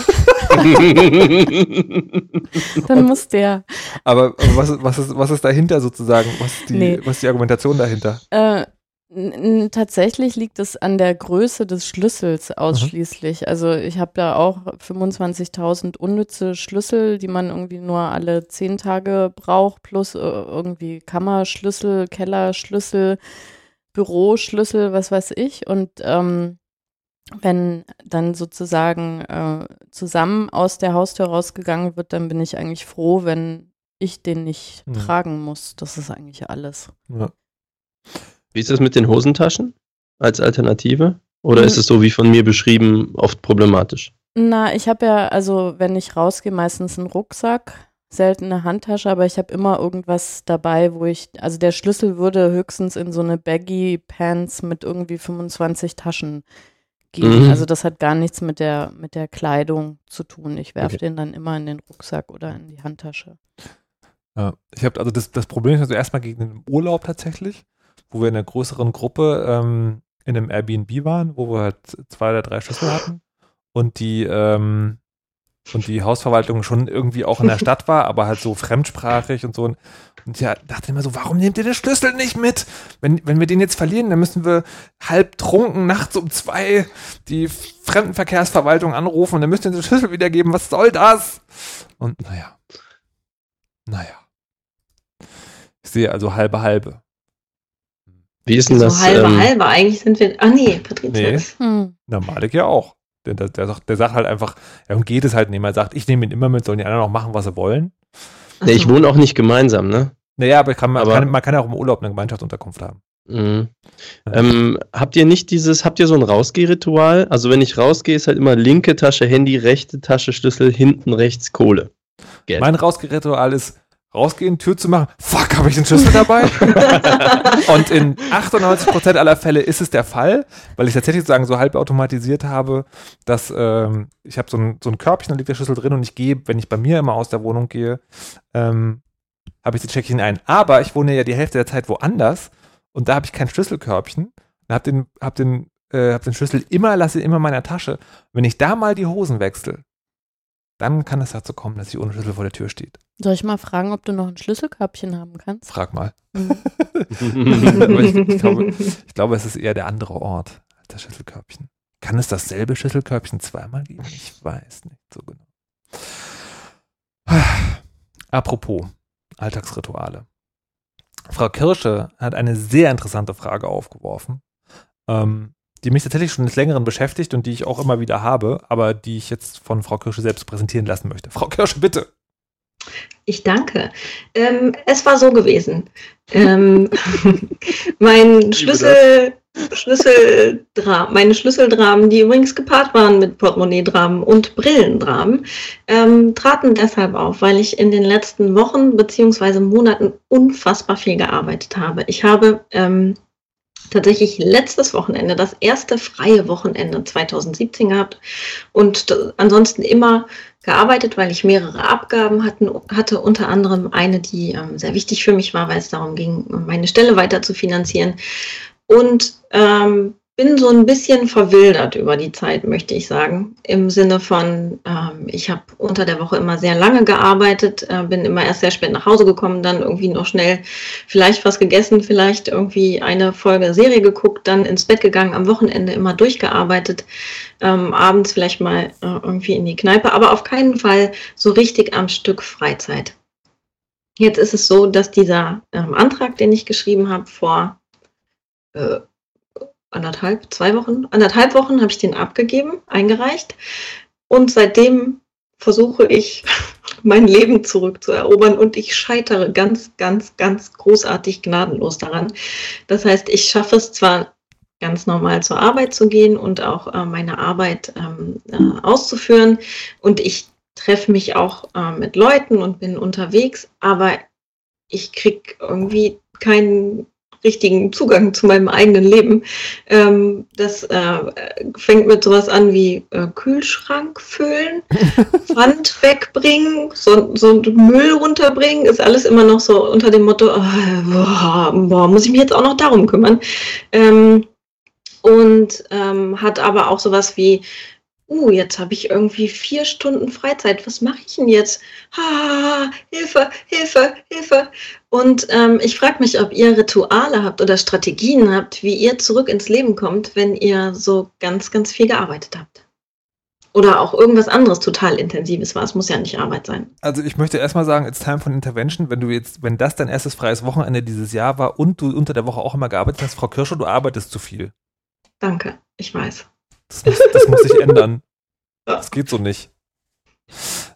Dann muss der. Aber, was, ist, was, ist, was ist dahinter sozusagen? Was ist die, nee. was ist die Argumentation dahinter? Äh, tatsächlich liegt es an der Größe des Schlüssels ausschließlich. Mhm. Also ich habe da auch 25.000 unnütze Schlüssel, die man irgendwie nur alle zehn Tage braucht, plus äh, irgendwie Kammerschlüssel, Kellerschlüssel. Büroschlüssel, was weiß ich. Und ähm, wenn dann sozusagen äh, zusammen aus der Haustür rausgegangen wird, dann bin ich eigentlich froh, wenn ich den nicht mhm. tragen muss. Das ist eigentlich alles. Ja. Wie ist das mit den Hosentaschen als Alternative? Oder mhm. ist es so wie von mir beschrieben oft problematisch? Na, ich habe ja, also wenn ich rausgehe, meistens einen Rucksack seltene Handtasche, aber ich habe immer irgendwas dabei, wo ich, also der Schlüssel würde höchstens in so eine Baggy Pants mit irgendwie 25 Taschen gehen. Mhm. Also das hat gar nichts mit der, mit der Kleidung zu tun. Ich werfe okay. den dann immer in den Rucksack oder in die Handtasche. Ja, ich habe also das, das Problem ist also erstmal gegen den Urlaub tatsächlich, wo wir in einer größeren Gruppe ähm, in einem Airbnb waren, wo wir halt zwei oder drei Schlüssel hatten und die ähm, und die Hausverwaltung schon irgendwie auch in der Stadt war, aber halt so fremdsprachig und so. Und ja, dachte immer so, warum nehmt ihr den Schlüssel nicht mit? Wenn, wenn wir den jetzt verlieren, dann müssen wir halb trunken nachts um zwei die Fremdenverkehrsverwaltung anrufen und dann müsst ihr den Schlüssel wiedergeben. Was soll das? Und naja. Naja. Ich sehe also halbe halbe. Wie ist denn so das? halbe, ähm, halbe. Eigentlich sind wir. Ah, nee, Patricia Nee. Hm. Na, Malik ja auch. Der, der, der, sagt, der sagt halt einfach, und geht es halt nicht. Er sagt, ich nehme ihn immer mit, sollen die anderen auch machen, was sie wollen. nee, ich wohne auch nicht gemeinsam, ne? Naja, aber, kann, man, Aber- kann, man kann ja auch im Urlaub eine Gemeinschaftsunterkunft haben. Mhm. Ähm, habt ihr nicht dieses, habt ihr so ein Rausgehritual? Also wenn ich rausgehe, ist halt immer linke Tasche Handy, rechte Tasche Schlüssel, hinten rechts Kohle. Geld. Mein Rausgeritual ist, rausgehen, Tür zu machen. Fuck, habe ich den Schlüssel dabei? Und in 98% aller Fälle ist es der Fall, weil ich tatsächlich sozusagen so halb automatisiert habe, dass ähm, ich habe so ein, so ein Körbchen, da liegt der Schlüssel drin und ich gehe, wenn ich bei mir immer aus der Wohnung gehe, ähm, habe ich die Check-in ein. Aber ich wohne ja die Hälfte der Zeit woanders und da habe ich kein Schlüsselkörbchen und habe den, hab den, äh, hab den Schlüssel immer, lasse ihn immer in meiner Tasche. Wenn ich da mal die Hosen wechsle, dann kann es dazu kommen, dass ich ohne Schlüssel vor der Tür steht. Soll ich mal fragen, ob du noch ein Schlüsselkörbchen haben kannst? Frag mal. Hm. Aber ich, ich, glaube, ich glaube, es ist eher der andere Ort als das Schlüsselkörbchen. Kann es dasselbe Schlüsselkörbchen zweimal geben? Ich weiß nicht so genau. Apropos Alltagsrituale. Frau Kirsche hat eine sehr interessante Frage aufgeworfen, ähm, die mich tatsächlich schon des Längeren beschäftigt und die ich auch immer wieder habe, aber die ich jetzt von Frau Kirsche selbst präsentieren lassen möchte. Frau Kirsche, bitte. Ich danke. Ähm, es war so gewesen. Ähm, mein Schlüssel, Schlüsseldramen, meine Schlüsseldramen, die übrigens gepaart waren mit Portemonnaie-Dramen und Brillendramen, ähm, traten deshalb auf, weil ich in den letzten Wochen beziehungsweise Monaten unfassbar viel gearbeitet habe. Ich habe ähm, tatsächlich letztes Wochenende, das erste freie Wochenende 2017 gehabt und ansonsten immer gearbeitet, weil ich mehrere Abgaben hatten, hatte, unter anderem eine, die ähm, sehr wichtig für mich war, weil es darum ging, meine Stelle weiter zu finanzieren. Und ähm, bin so ein bisschen verwildert über die Zeit, möchte ich sagen. Im Sinne von, ähm, ich habe unter der Woche immer sehr lange gearbeitet, äh, bin immer erst sehr spät nach Hause gekommen, dann irgendwie noch schnell vielleicht was gegessen, vielleicht irgendwie eine Folge Serie geguckt, dann ins Bett gegangen, am Wochenende immer durchgearbeitet, ähm, abends vielleicht mal äh, irgendwie in die Kneipe, aber auf keinen Fall so richtig am Stück Freizeit. Jetzt ist es so, dass dieser ähm, Antrag, den ich geschrieben habe, vor äh, anderthalb, zwei Wochen, anderthalb Wochen habe ich den abgegeben, eingereicht. Und seitdem versuche ich, mein Leben zurückzuerobern und ich scheitere ganz, ganz, ganz großartig gnadenlos daran. Das heißt, ich schaffe es zwar ganz normal zur Arbeit zu gehen und auch äh, meine Arbeit ähm, äh, auszuführen und ich treffe mich auch äh, mit Leuten und bin unterwegs, aber ich kriege irgendwie keinen richtigen Zugang zu meinem eigenen Leben. Ähm, das äh, fängt mit sowas an wie äh, Kühlschrank füllen, Pfand wegbringen, so, so Müll runterbringen, ist alles immer noch so unter dem Motto, äh, boah, boah, muss ich mich jetzt auch noch darum kümmern. Ähm, und ähm, hat aber auch sowas wie, uh, jetzt habe ich irgendwie vier Stunden Freizeit, was mache ich denn jetzt? Ha, Hilfe, Hilfe, Hilfe. Und ähm, ich frage mich, ob ihr Rituale habt oder Strategien habt, wie ihr zurück ins Leben kommt, wenn ihr so ganz, ganz viel gearbeitet habt. Oder auch irgendwas anderes total Intensives war. Es muss ja nicht Arbeit sein. Also ich möchte erstmal sagen, it's time for intervention. Wenn du jetzt, wenn das dein erstes freies Wochenende dieses Jahr war und du unter der Woche auch immer gearbeitet hast, Frau Kirsche, du arbeitest zu viel. Danke, ich weiß. Das muss, das muss sich ändern. Das geht so nicht.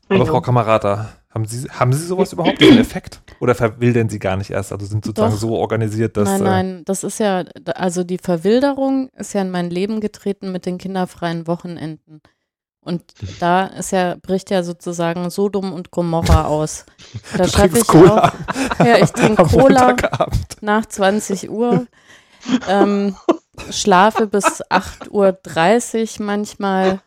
Aber. Frau Kamerata, haben Sie, haben Sie sowas überhaupt, diesen Effekt? Oder verwildern Sie gar nicht erst? Also sind sozusagen Doch. so organisiert, dass. nein, äh, nein, das ist ja, also die Verwilderung ist ja in mein Leben getreten mit den kinderfreien Wochenenden. Und da ist ja, bricht ja sozusagen Sodom und Gomorra aus. Da schaffe ich Cola auch, ja, ich trinke Cola nach 20 Uhr, ähm, schlafe bis 8.30 Uhr manchmal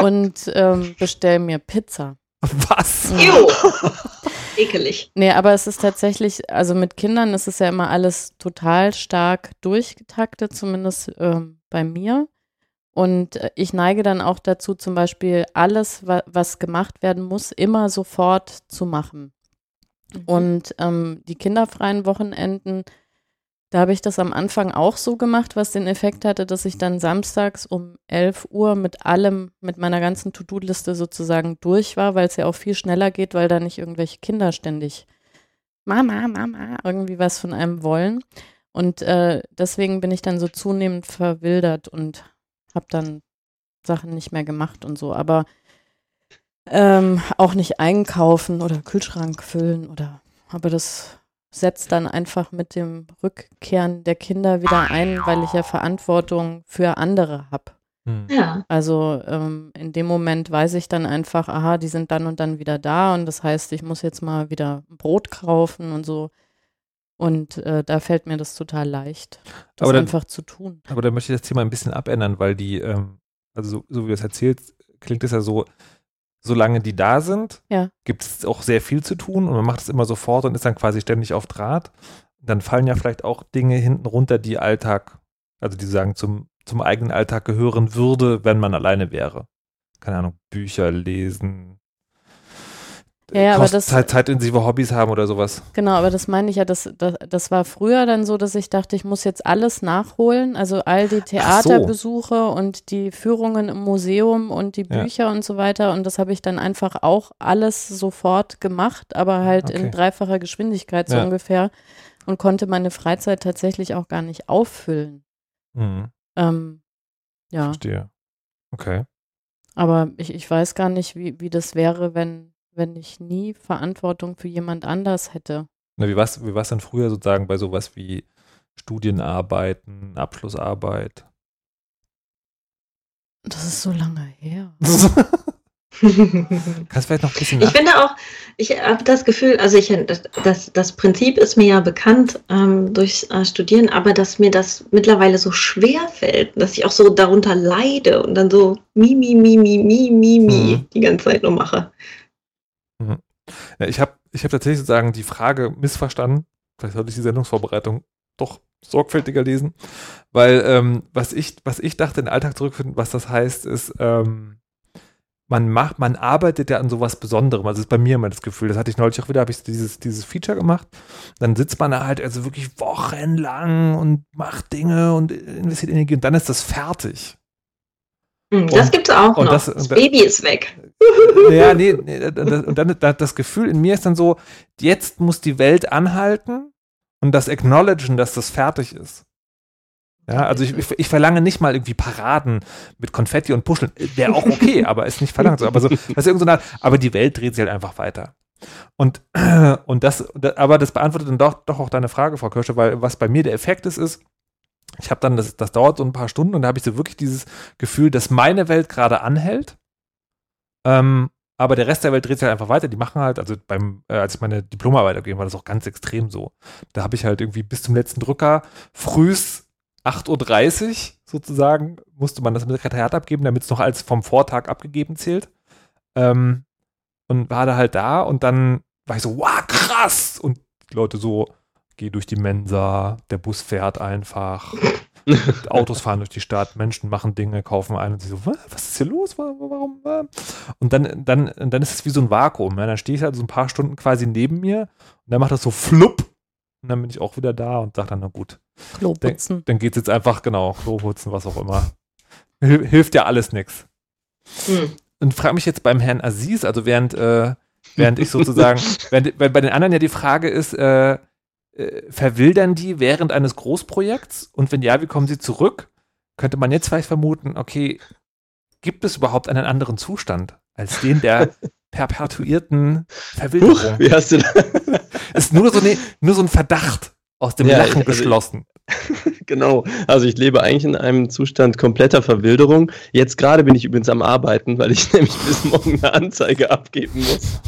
und ähm, bestelle mir Pizza. Was? Ew. Ekelig. Nee, aber es ist tatsächlich, also mit Kindern ist es ja immer alles total stark durchgetaktet, zumindest ähm, bei mir. Und äh, ich neige dann auch dazu, zum Beispiel alles, wa was gemacht werden muss, immer sofort zu machen. Und ähm, die kinderfreien Wochenenden, da habe ich das am Anfang auch so gemacht, was den Effekt hatte, dass ich dann samstags um 11 Uhr mit allem, mit meiner ganzen To-Do-Liste sozusagen durch war, weil es ja auch viel schneller geht, weil da nicht irgendwelche Kinder ständig Mama, Mama, irgendwie was von einem wollen. Und äh, deswegen bin ich dann so zunehmend verwildert und habe dann Sachen nicht mehr gemacht und so. Aber ähm, auch nicht einkaufen oder Kühlschrank füllen oder. Aber das setzt dann einfach mit dem Rückkehren der Kinder wieder ein, weil ich ja Verantwortung für andere habe. Hm. Ja. Also ähm, in dem Moment weiß ich dann einfach, aha, die sind dann und dann wieder da und das heißt, ich muss jetzt mal wieder Brot kaufen und so. Und äh, da fällt mir das total leicht, das dann, einfach zu tun. Aber da möchte ich das Thema ein bisschen abändern, weil die, ähm, also so, so wie du es erzählst, klingt es ja so, solange die da sind, ja. gibt es auch sehr viel zu tun und man macht es immer sofort und ist dann quasi ständig auf Draht. Dann fallen ja vielleicht auch Dinge hinten runter, die Alltag, also die sagen, zum, zum eigenen Alltag gehören würde, wenn man alleine wäre. Keine Ahnung, Bücher lesen, ja, aber das, Zeit, zeitintensive Hobbys haben oder sowas. Genau, aber das meine ich ja, das, das, das war früher dann so, dass ich dachte, ich muss jetzt alles nachholen, also all die Theaterbesuche so. und die Führungen im Museum und die Bücher ja. und so weiter und das habe ich dann einfach auch alles sofort gemacht, aber halt okay. in dreifacher Geschwindigkeit so ja. ungefähr und konnte meine Freizeit tatsächlich auch gar nicht auffüllen. Mhm. Ähm, ja. Verstehe. Okay. Aber ich, ich weiß gar nicht, wie, wie das wäre, wenn wenn ich nie Verantwortung für jemand anders hätte. Na, wie war es wie dann früher sozusagen bei sowas wie Studienarbeiten, Abschlussarbeit? Das ist so lange her. Kannst vielleicht noch ein bisschen. Ich finde auch, ich habe das Gefühl, also ich, das, das, das Prinzip ist mir ja bekannt ähm, durchs äh, Studieren, aber dass mir das mittlerweile so schwer fällt, dass ich auch so darunter leide und dann so mi, mi, mi, mi, mi, mi, mi mhm. die ganze Zeit nur mache. Mhm. Ja, ich habe ich hab tatsächlich sozusagen die Frage missverstanden. Vielleicht sollte ich die Sendungsvorbereitung doch sorgfältiger lesen. Weil ähm, was, ich, was ich dachte, in den Alltag zurückfinden, was das heißt, ist, ähm, man macht, man arbeitet ja an sowas Besonderem. Also das ist bei mir immer das Gefühl. Das hatte ich neulich auch wieder, habe ich dieses, dieses Feature gemacht. Dann sitzt man da halt also wirklich wochenlang und macht Dinge und investiert Energie und dann ist das fertig. Hm, das gibt es auch noch. Das, das, Baby ist weg. Ja, nee, nee das, und dann das Gefühl in mir ist dann so, jetzt muss die Welt anhalten und das Acknowledgen, dass das fertig ist. Ja, also ich, ich, ich, verlange nicht mal irgendwie Paraden mit Konfetti und Puscheln. Wäre auch okay, aber ist nicht verlangt. Aber so, das ist irgend so eine, aber die Welt dreht sich halt einfach weiter. Und, und das, aber das beantwortet dann doch, doch auch deine Frage, Frau Kirsche, weil was bei mir der Effekt ist, ist, ich habe dann, das, das dauert so ein paar Stunden und da habe ich so wirklich dieses Gefühl, dass meine Welt gerade anhält. Ähm, aber der Rest der Welt dreht sich halt einfach weiter. Die machen halt, also beim, äh, als ich meine Diplomarbeit abgegeben war das auch ganz extrem so. Da habe ich halt irgendwie bis zum letzten Drücker frühs 8.30 Uhr sozusagen, musste man das im Sekretariat abgeben, damit es noch als vom Vortag abgegeben zählt. Ähm, und war da halt da und dann war ich so, wow, krass! Und die Leute so, gehe durch die Mensa, der Bus fährt einfach, Autos fahren durch die Stadt, Menschen machen Dinge, kaufen ein und sie so, was ist hier los? Warum? Und dann, dann, dann ist es wie so ein Vakuum. Ja? Dann stehe ich halt so ein paar Stunden quasi neben mir und dann macht das so flupp und dann bin ich auch wieder da und sage dann, na gut. Klo putzen. Dann, dann geht es jetzt einfach, genau, Klo putzen, was auch immer. Hilft ja alles nichts. Hm. Und frage mich jetzt beim Herrn Aziz, also während, äh, während ich sozusagen, während, weil bei den anderen ja die Frage ist, äh, äh, verwildern die während eines Großprojekts? Und wenn ja, wie kommen sie zurück? Könnte man jetzt vielleicht vermuten, okay, gibt es überhaupt einen anderen Zustand als den der perpetuierten Verwilderung? Huch, wie hast du das? Ist nur so, ne, nur so ein Verdacht aus dem ja, Lachen also, geschlossen. genau. Also ich lebe eigentlich in einem Zustand kompletter Verwilderung. Jetzt gerade bin ich übrigens am Arbeiten, weil ich nämlich bis morgen eine Anzeige abgeben muss.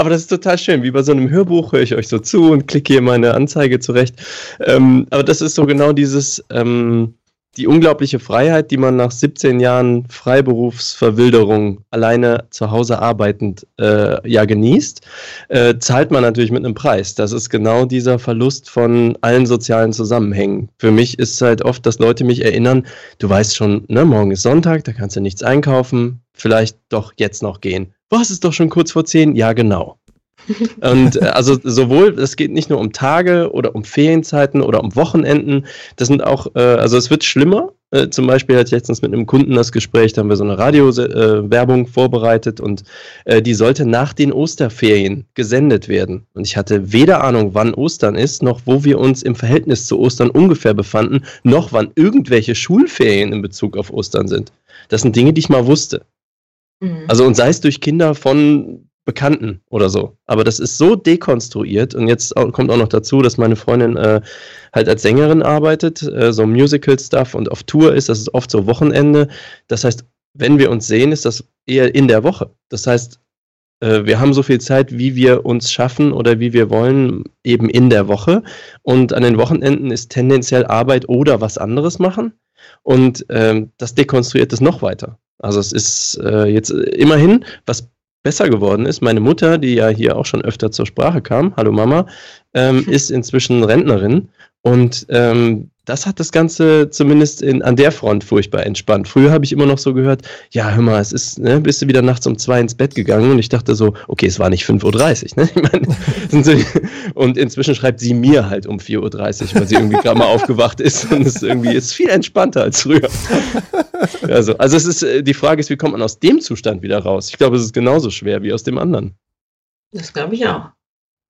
Aber das ist total schön. Wie bei so einem Hörbuch höre ich euch so zu und klicke hier meine Anzeige zurecht. Ähm, aber das ist so genau dieses, ähm, die unglaubliche Freiheit, die man nach 17 Jahren Freiberufsverwilderung alleine zu Hause arbeitend äh, ja genießt, äh, zahlt man natürlich mit einem Preis. Das ist genau dieser Verlust von allen sozialen Zusammenhängen. Für mich ist es halt oft, dass Leute mich erinnern, du weißt schon, ne, morgen ist Sonntag, da kannst du nichts einkaufen, vielleicht doch jetzt noch gehen. Was ist doch schon kurz vor 10? Ja, genau. Und äh, also sowohl, es geht nicht nur um Tage oder um Ferienzeiten oder um Wochenenden, das sind auch, äh, also es wird schlimmer, Äh, zum Beispiel hatte ich letztens mit einem Kunden das Gespräch, da haben wir so eine Radiowerbung äh, vorbereitet und äh, die sollte nach den Osterferien gesendet werden. Und ich hatte weder Ahnung, wann Ostern ist, noch wo wir uns im Verhältnis zu Ostern ungefähr befanden, noch wann irgendwelche Schulferien in Bezug auf Ostern sind. Das sind Dinge, die ich mal wusste. Mhm. Also und sei es durch Kinder von Bekannten oder so. Aber das ist so dekonstruiert und jetzt kommt auch noch dazu, dass meine Freundin äh, halt als Sängerin arbeitet, äh, so Musical-Stuff und auf Tour ist, das ist oft so Wochenende. Das heißt, wenn wir uns sehen, ist das eher in der Woche. Das heißt, äh, wir haben so viel Zeit, wie wir uns schaffen oder wie wir wollen, eben in der Woche. Und an den Wochenenden ist tendenziell Arbeit oder was anderes machen. Und ähm, das dekonstruiert es noch weiter. Also es ist äh, jetzt immerhin, was besser geworden ist. Meine Mutter, die ja hier auch schon öfter zur Sprache kam, hallo Mama, ähm, ist inzwischen Rentnerin und ähm, das hat das Ganze zumindest in, an der Front furchtbar entspannt. Früher habe ich immer noch so gehört, ja, hör mal, es ist, ne, bist du wieder nachts um zwei ins Bett gegangen und ich dachte so, okay, es war nicht 5.30 Uhr, ne? Ich meine, so, und inzwischen schreibt sie mir halt um 4.30 Uhr, weil sie irgendwie gerade mal aufgewacht ist und es irgendwie ist viel entspannter als früher. Also, also es ist, äh, die Frage ist, wie kommt man aus dem Zustand wieder raus? Ich glaube, es ist genauso schwer wie aus dem anderen. Das glaube ich auch.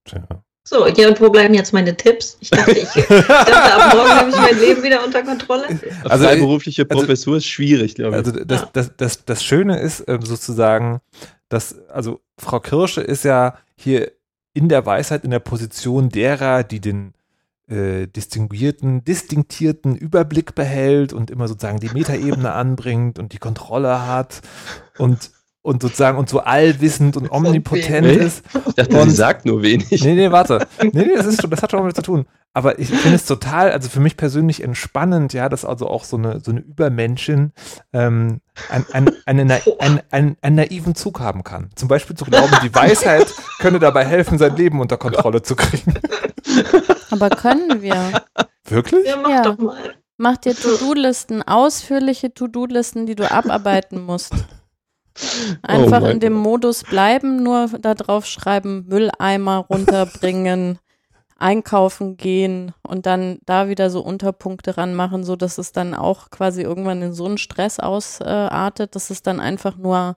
Tja. So, ja, und wo bleiben jetzt meine Tipps? Ich dachte, ich, ich dachte ab morgen habe ich mein Leben wieder unter Kontrolle. Also freiberufliche also, Professur ist schwierig, glaube ich. Also das, das, das, das Schöne ist ähm, sozusagen, dass, also Frau Kirsche ist ja hier in der Weisheit in der Position derer, die den äh, distinguierten, distinktierten Überblick behält und immer sozusagen die Metaebene anbringt und die Kontrolle hat und und sozusagen und so allwissend und omnipotent ist. Ich dachte, und, sie sagt nur wenig. Nee, nee, warte. Nee, nee, das, ist, das hat schon damit zu tun. Aber ich finde es total, also für mich persönlich entspannend, ja, dass also auch so eine, so eine Übermenschin ähm, ein, ein, eine, ein, ein, einen naiven Zug haben kann. Zum Beispiel zu glauben, die Weisheit könne dabei helfen, sein Leben unter Kontrolle zu kriegen. Aber können wir? Wirklich? Ja, mach ja. doch mal. Mach dir To-Do-Listen, ausführliche To-Do-Listen, die du abarbeiten musst. Einfach oh in dem Modus bleiben, nur da drauf schreiben, Mülleimer runterbringen, einkaufen gehen und dann da wieder so Unterpunkte ranmachen, so dass es dann auch quasi irgendwann in so einen Stress ausartet, dass es dann einfach nur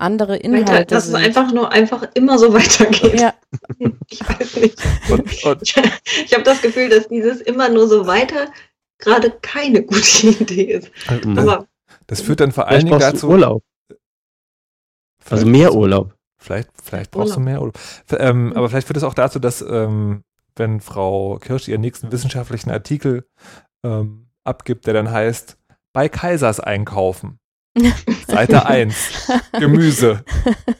andere Inhalte Dass sind. es einfach nur einfach immer so weitergeht. Ja. Ich weiß nicht. Und, und. Ich, ich habe das Gefühl, dass dieses immer nur so weiter gerade keine gute Idee ist. Aber das führt dann vor allen Dingen dazu. Urlaub. Also mehr Urlaub. Vielleicht, vielleicht brauchst Urlaub. du mehr Urlaub. Ähm, mhm. Aber vielleicht führt es auch dazu, dass ähm, wenn Frau Kirsch ihren nächsten wissenschaftlichen Artikel ähm, abgibt, der dann heißt, bei Kaisers einkaufen. Seite 1. Gemüse.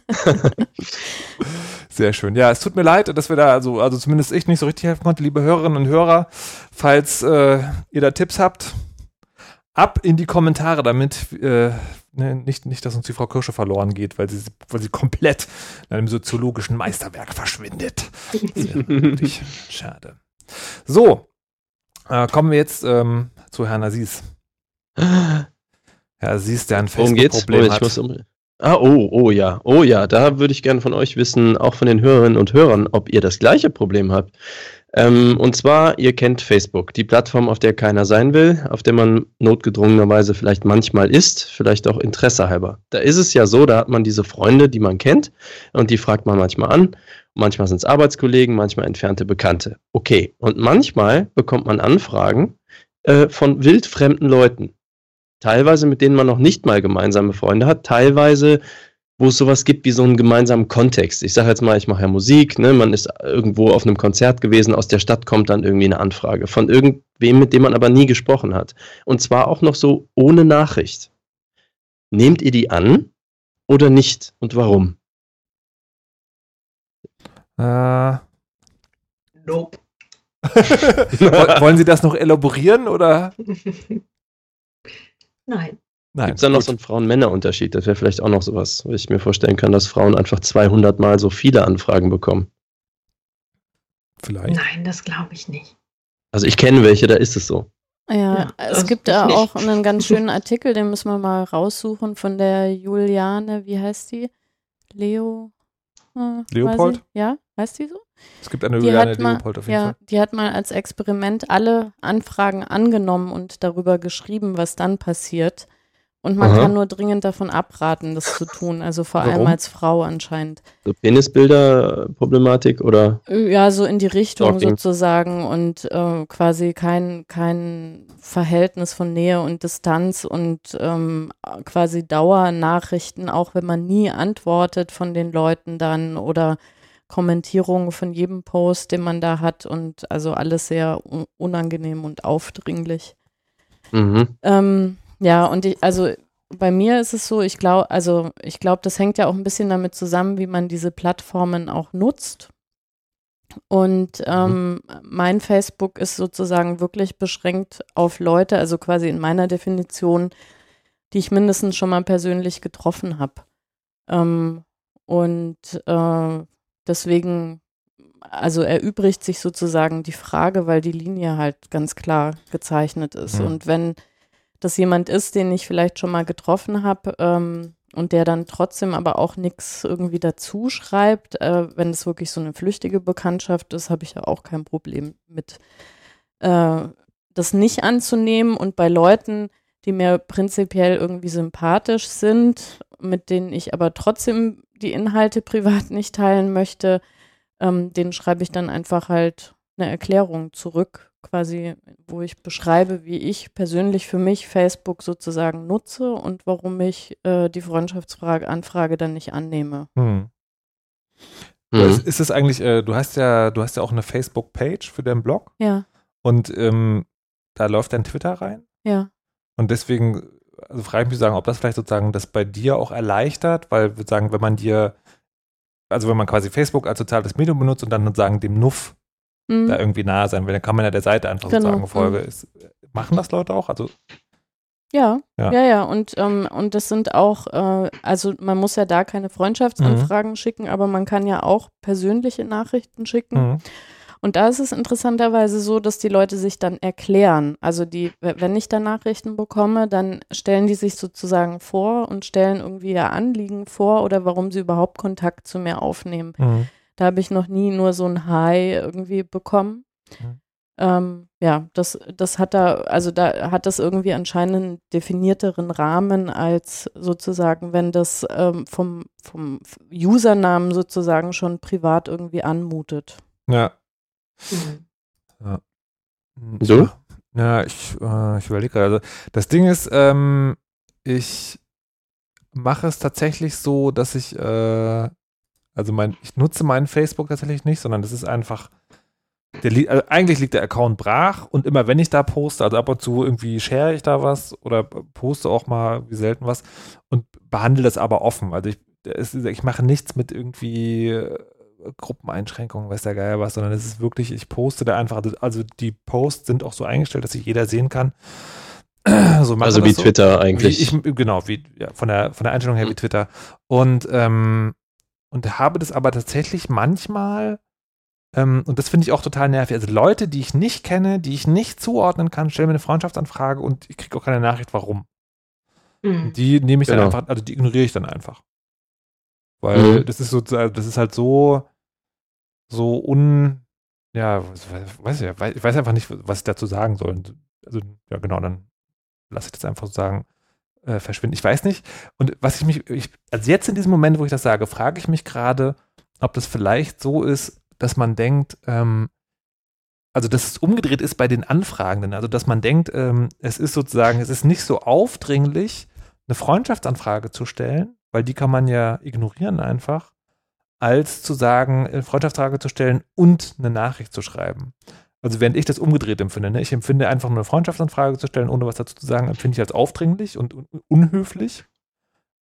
Sehr schön. Ja, es tut mir leid, dass wir da, also, also zumindest ich nicht so richtig helfen konnte, liebe Hörerinnen und Hörer. Falls äh, ihr da Tipps habt, ab in die Kommentare, damit äh, ne, nicht, nicht, dass uns die Frau Kirsche verloren geht, weil sie, weil sie komplett in einem soziologischen Meisterwerk verschwindet. wirklich schade. So, äh, kommen wir jetzt ähm, zu Herrn Aziz. Herr Aziz, der ein Facebook-Problem hat. Um Ah, oh, oh ja, oh ja, da würde ich gerne von euch wissen, auch von den Hörerinnen und Hörern, ob ihr das gleiche Problem habt. Ähm, und zwar, ihr kennt Facebook, die Plattform, auf der keiner sein will, auf der man notgedrungenerweise vielleicht manchmal ist, vielleicht auch Interesse halber. Da ist es ja so, da hat man diese Freunde, die man kennt und die fragt man manchmal an. Manchmal sind es Arbeitskollegen, manchmal entfernte Bekannte. Okay, und manchmal bekommt man Anfragen äh, von wildfremden Leuten. Teilweise mit denen man noch nicht mal gemeinsame Freunde hat, teilweise wo es sowas gibt wie so einen gemeinsamen Kontext. Ich sage jetzt mal, ich mache ja Musik, ne? man ist irgendwo auf einem Konzert gewesen, aus der Stadt kommt dann irgendwie eine Anfrage von irgendwem, mit dem man aber nie gesprochen hat. Und zwar auch noch so ohne Nachricht. Nehmt ihr die an oder nicht und warum? Äh. Nope. Wollen Sie das noch elaborieren oder? Nein. Gibt es da noch so einen Frauen-Männer-Unterschied? Das wäre vielleicht auch noch sowas, wo ich mir vorstellen kann, dass Frauen einfach 200 Mal so viele Anfragen bekommen. Vielleicht. Nein, das glaube ich nicht. Also ich kenne welche, da ist es so. Ja, ja es gibt da auch einen ganz schönen Artikel, den müssen wir mal raussuchen von der Juliane, wie heißt die? Leo? Äh, Leopold? Ja, heißt die so? Es gibt eine Die Juliane mal, Leopold auf jeden ja, Fall. die hat mal als Experiment alle Anfragen angenommen und darüber geschrieben, was dann passiert. Und man Aha. kann nur dringend davon abraten, das zu tun. Also vor allem Warum? als Frau anscheinend. So Penisbilder-Problematik oder? Ja, so in die Richtung Stalking. sozusagen und äh, quasi kein, kein Verhältnis von Nähe und Distanz und ähm, quasi Dauernachrichten, auch wenn man nie antwortet von den Leuten dann oder Kommentierungen von jedem Post, den man da hat und also alles sehr un- unangenehm und aufdringlich. Mhm. Ähm, ja, und ich, also bei mir ist es so, ich glaube, also ich glaube, das hängt ja auch ein bisschen damit zusammen, wie man diese Plattformen auch nutzt. Und ähm, mein Facebook ist sozusagen wirklich beschränkt auf Leute, also quasi in meiner Definition, die ich mindestens schon mal persönlich getroffen habe. Ähm, und äh, deswegen, also erübrigt sich sozusagen die Frage, weil die Linie halt ganz klar gezeichnet ist. Mhm. Und wenn das jemand ist, den ich vielleicht schon mal getroffen habe ähm, und der dann trotzdem aber auch nichts irgendwie dazu schreibt, äh, wenn es wirklich so eine flüchtige Bekanntschaft ist, habe ich ja auch kein Problem mit, äh, das nicht anzunehmen. Und bei Leuten, die mir prinzipiell irgendwie sympathisch sind, mit denen ich aber trotzdem die Inhalte privat nicht teilen möchte, ähm, denen schreibe ich dann einfach halt eine Erklärung zurück, quasi, wo ich beschreibe, wie ich persönlich für mich Facebook sozusagen nutze und warum ich äh, die Freundschaftsfrage, Anfrage dann nicht annehme. Hm. Mhm. Ist, ist es eigentlich, äh, du hast ja, du hast ja auch eine Facebook-Page für deinen Blog Ja, und ähm, da läuft dein Twitter rein. ja. Und deswegen, also frage ich mich sagen, ob das vielleicht sozusagen das bei dir auch erleichtert, weil wir sagen, wenn man dir, also wenn man quasi Facebook als soziales Medium benutzt und dann sozusagen dem Nuff Hm. da irgendwie nahe sein will, dann kann man ja der Seite einfach Genau, sozusagen Folge. mhm. Ist, machen das Leute auch? Also, Ja, Ja. ja, ja, Und, ähm, und das sind auch, äh, also man muss ja da keine Freundschaftsanfragen schicken, aber man kann ja auch persönliche Nachrichten schicken. mhm. Und da ist es interessanterweise so, dass die Leute sich dann erklären. Also die, wenn ich da Nachrichten bekomme, dann stellen die sich sozusagen vor und stellen irgendwie ihr Anliegen vor oder warum sie überhaupt Kontakt zu mir aufnehmen. Mhm. Da habe ich noch nie nur so ein Hi irgendwie bekommen. Mhm. Ähm, ja, das, das hat da, also da hat das irgendwie anscheinend einen definierteren Rahmen als sozusagen, wenn das ähm, vom, vom Usernamen sozusagen schon privat irgendwie anmutet. Ja. Mhm. Du? Ja, ich, äh, ich überlege gerade. Also, das Ding ist, ähm, ich mache es tatsächlich so, dass ich, äh, also mein, ich nutze meinen Facebook tatsächlich nicht, sondern das ist einfach, der also eigentlich liegt der Account brach und immer wenn ich da poste, also ab und zu irgendwie share ich da was oder poste auch mal wie selten was und behandle das aber offen. Also ich, ist, ich mache nichts mit irgendwie äh, Gruppeneinschränkungen, weiß der Geier was, sondern es ist wirklich, ich poste da einfach, also die Posts sind auch so eingestellt, dass sich jeder sehen kann. so Also wie so. Twitter eigentlich. Wie ich, genau, wie, ja, von, der, von der Einstellung her wie Twitter. Und, ähm, und habe das aber tatsächlich manchmal, ähm, und das finde ich auch total nervig. Also Leute, die ich nicht kenne, die ich nicht zuordnen kann, stellen mir eine Freundschaftsanfrage und ich kriege auch keine Nachricht, warum. Mhm. Die nehme ich dann Genau. einfach, also die ignoriere ich dann einfach. Weil Mhm. das ist so, das ist halt so, so un, ja, weiß ich, ich weiß einfach nicht, was ich dazu sagen soll. Und Also, ja, genau, dann lasse ich das einfach sozusagen äh, verschwinden. Ich weiß nicht. Und was ich mich, ich, also jetzt in diesem Moment, wo ich das sage, frage ich mich gerade, ob das vielleicht so ist, dass man denkt, ähm, also dass es umgedreht ist bei den Anfragenden. Also dass man denkt, ähm, es ist sozusagen, es ist nicht so aufdringlich, eine Freundschaftsanfrage zu stellen, weil die kann man ja ignorieren einfach, als zu sagen, eine Freundschaftsanfrage zu stellen und eine Nachricht zu schreiben. Also während ich das umgedreht empfinde, ne? ich empfinde einfach nur eine Freundschaftsanfrage zu stellen, ohne was dazu zu sagen, empfinde ich als aufdringlich und un unhöflich.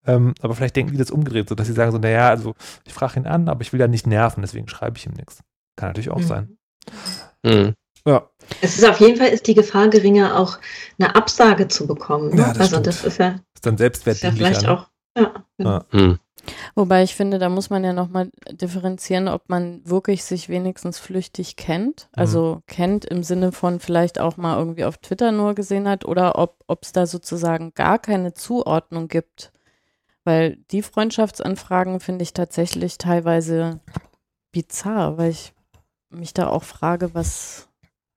Ähm, aber vielleicht denken die das umgedreht, so dass sie sagen so, naja, also ich frage ihn an, aber ich will ja nicht nerven, deswegen schreibe ich ihm nichts. Kann natürlich auch Mhm. sein. Mhm. Ja. Es ist auf jeden Fall ist die Gefahr geringer, auch eine Absage zu bekommen. Ne? Ja, das also stimmt. das ist ja, Ist dann ist ja vielleicht Ne? auch. Ja, genau. Ja. Mhm. Wobei ich finde, da muss man ja nochmal differenzieren, ob man wirklich sich wenigstens flüchtig kennt. Mhm. Also kennt im Sinne von vielleicht auch mal irgendwie auf Twitter nur gesehen hat oder ob es da sozusagen gar keine Zuordnung gibt. Weil die Freundschaftsanfragen finde ich tatsächlich teilweise bizarr, weil ich mich da auch frage, was,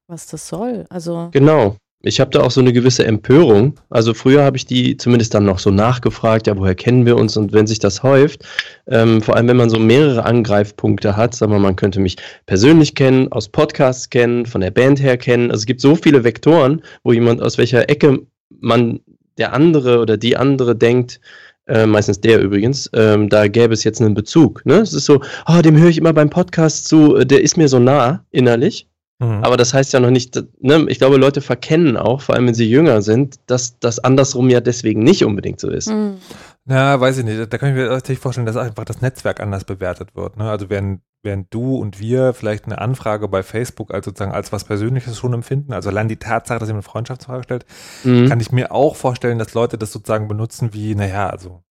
was das soll. Also Genau. Ich habe da auch so eine gewisse Empörung. Also früher habe ich die zumindest dann noch so nachgefragt, ja, woher kennen wir uns? Und wenn sich das häuft, ähm, vor allem wenn man so mehrere Angreifpunkte hat, sagen wir, man könnte mich persönlich kennen, aus Podcasts kennen, von der Band her kennen. Also es gibt so viele Vektoren, wo jemand aus welcher Ecke man der andere oder die andere denkt, äh, meistens der übrigens, ähm, da gäbe es jetzt einen Bezug. Ne? Es ist so, oh, dem höre ich immer beim Podcast zu, äh, der ist mir so nah innerlich. Mhm. Aber das heißt ja noch nicht, ne, ich glaube, Leute verkennen auch, vor allem wenn sie jünger sind, dass das andersrum ja deswegen nicht unbedingt so ist. hm, Na, weiß ich nicht. Da kann ich mir tatsächlich vorstellen, dass einfach das Netzwerk anders bewertet wird. Ne? Also während, während du und wir vielleicht eine Anfrage bei Facebook als sozusagen als was Persönliches schon empfinden, also allein die Tatsache, dass jemand eine Freundschaftsfrage stellt, Mhm. kann ich mir auch vorstellen, dass Leute das sozusagen benutzen wie, naja, also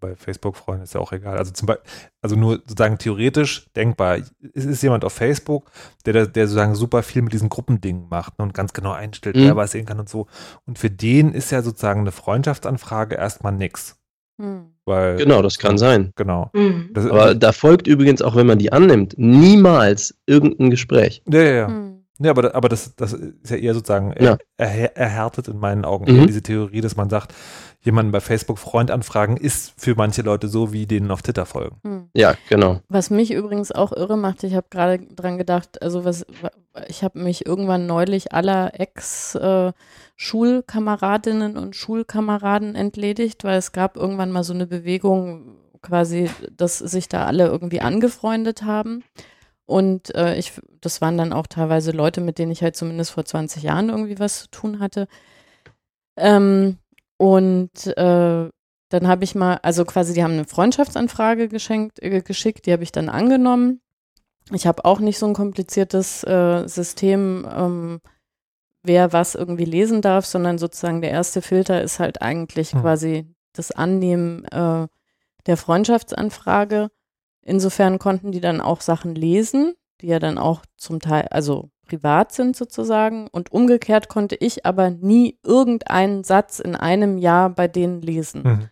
bei Facebook-Freunden ist ja auch egal. Also zum Beispiel, also nur sozusagen theoretisch denkbar, es ist jemand auf Facebook, der, der sozusagen super viel mit diesen Gruppendingen macht ne, und ganz genau einstellt, Mhm. wer was sehen kann und so. Und für den ist ja sozusagen eine Freundschaftsanfrage erstmal nix. hm. Weil, Genau, das kann sein. Genau. Mhm. Das, Aber da folgt übrigens, auch wenn man die annimmt, niemals irgendein Gespräch. ja, ja, ja. Hm. Ja, aber, aber das, das ist ja eher sozusagen Ja. er, erhärtet in meinen Augen Mhm. diese Theorie, dass man sagt, jemanden bei Facebook Freund anfragen ist für manche Leute so, wie denen auf Twitter folgen. Hm. Ja, genau. Was mich übrigens auch irre macht, ich habe gerade dran gedacht, also was, ich habe mich irgendwann neulich aller Ex-Schulkameradinnen und Schulkameraden entledigt, weil es gab irgendwann mal so eine Bewegung, quasi, dass sich da alle irgendwie angefreundet haben. Und äh, ich, das waren dann auch teilweise Leute, mit denen ich halt zumindest vor 20 Jahren irgendwie was zu tun hatte. Ähm, und äh, dann habe ich mal, also quasi, die haben eine Freundschaftsanfrage geschenkt, äh, geschickt, die habe ich dann angenommen. Ich habe auch nicht so ein kompliziertes äh, System, ähm, wer was irgendwie lesen darf, sondern sozusagen der erste Filter ist halt eigentlich Hm. quasi das Annehmen äh, der Freundschaftsanfrage. Insofern konnten die dann auch Sachen lesen, die ja dann auch zum Teil, also privat sind sozusagen. Und umgekehrt konnte ich aber nie irgendeinen Satz in einem Jahr bei denen lesen. Mhm.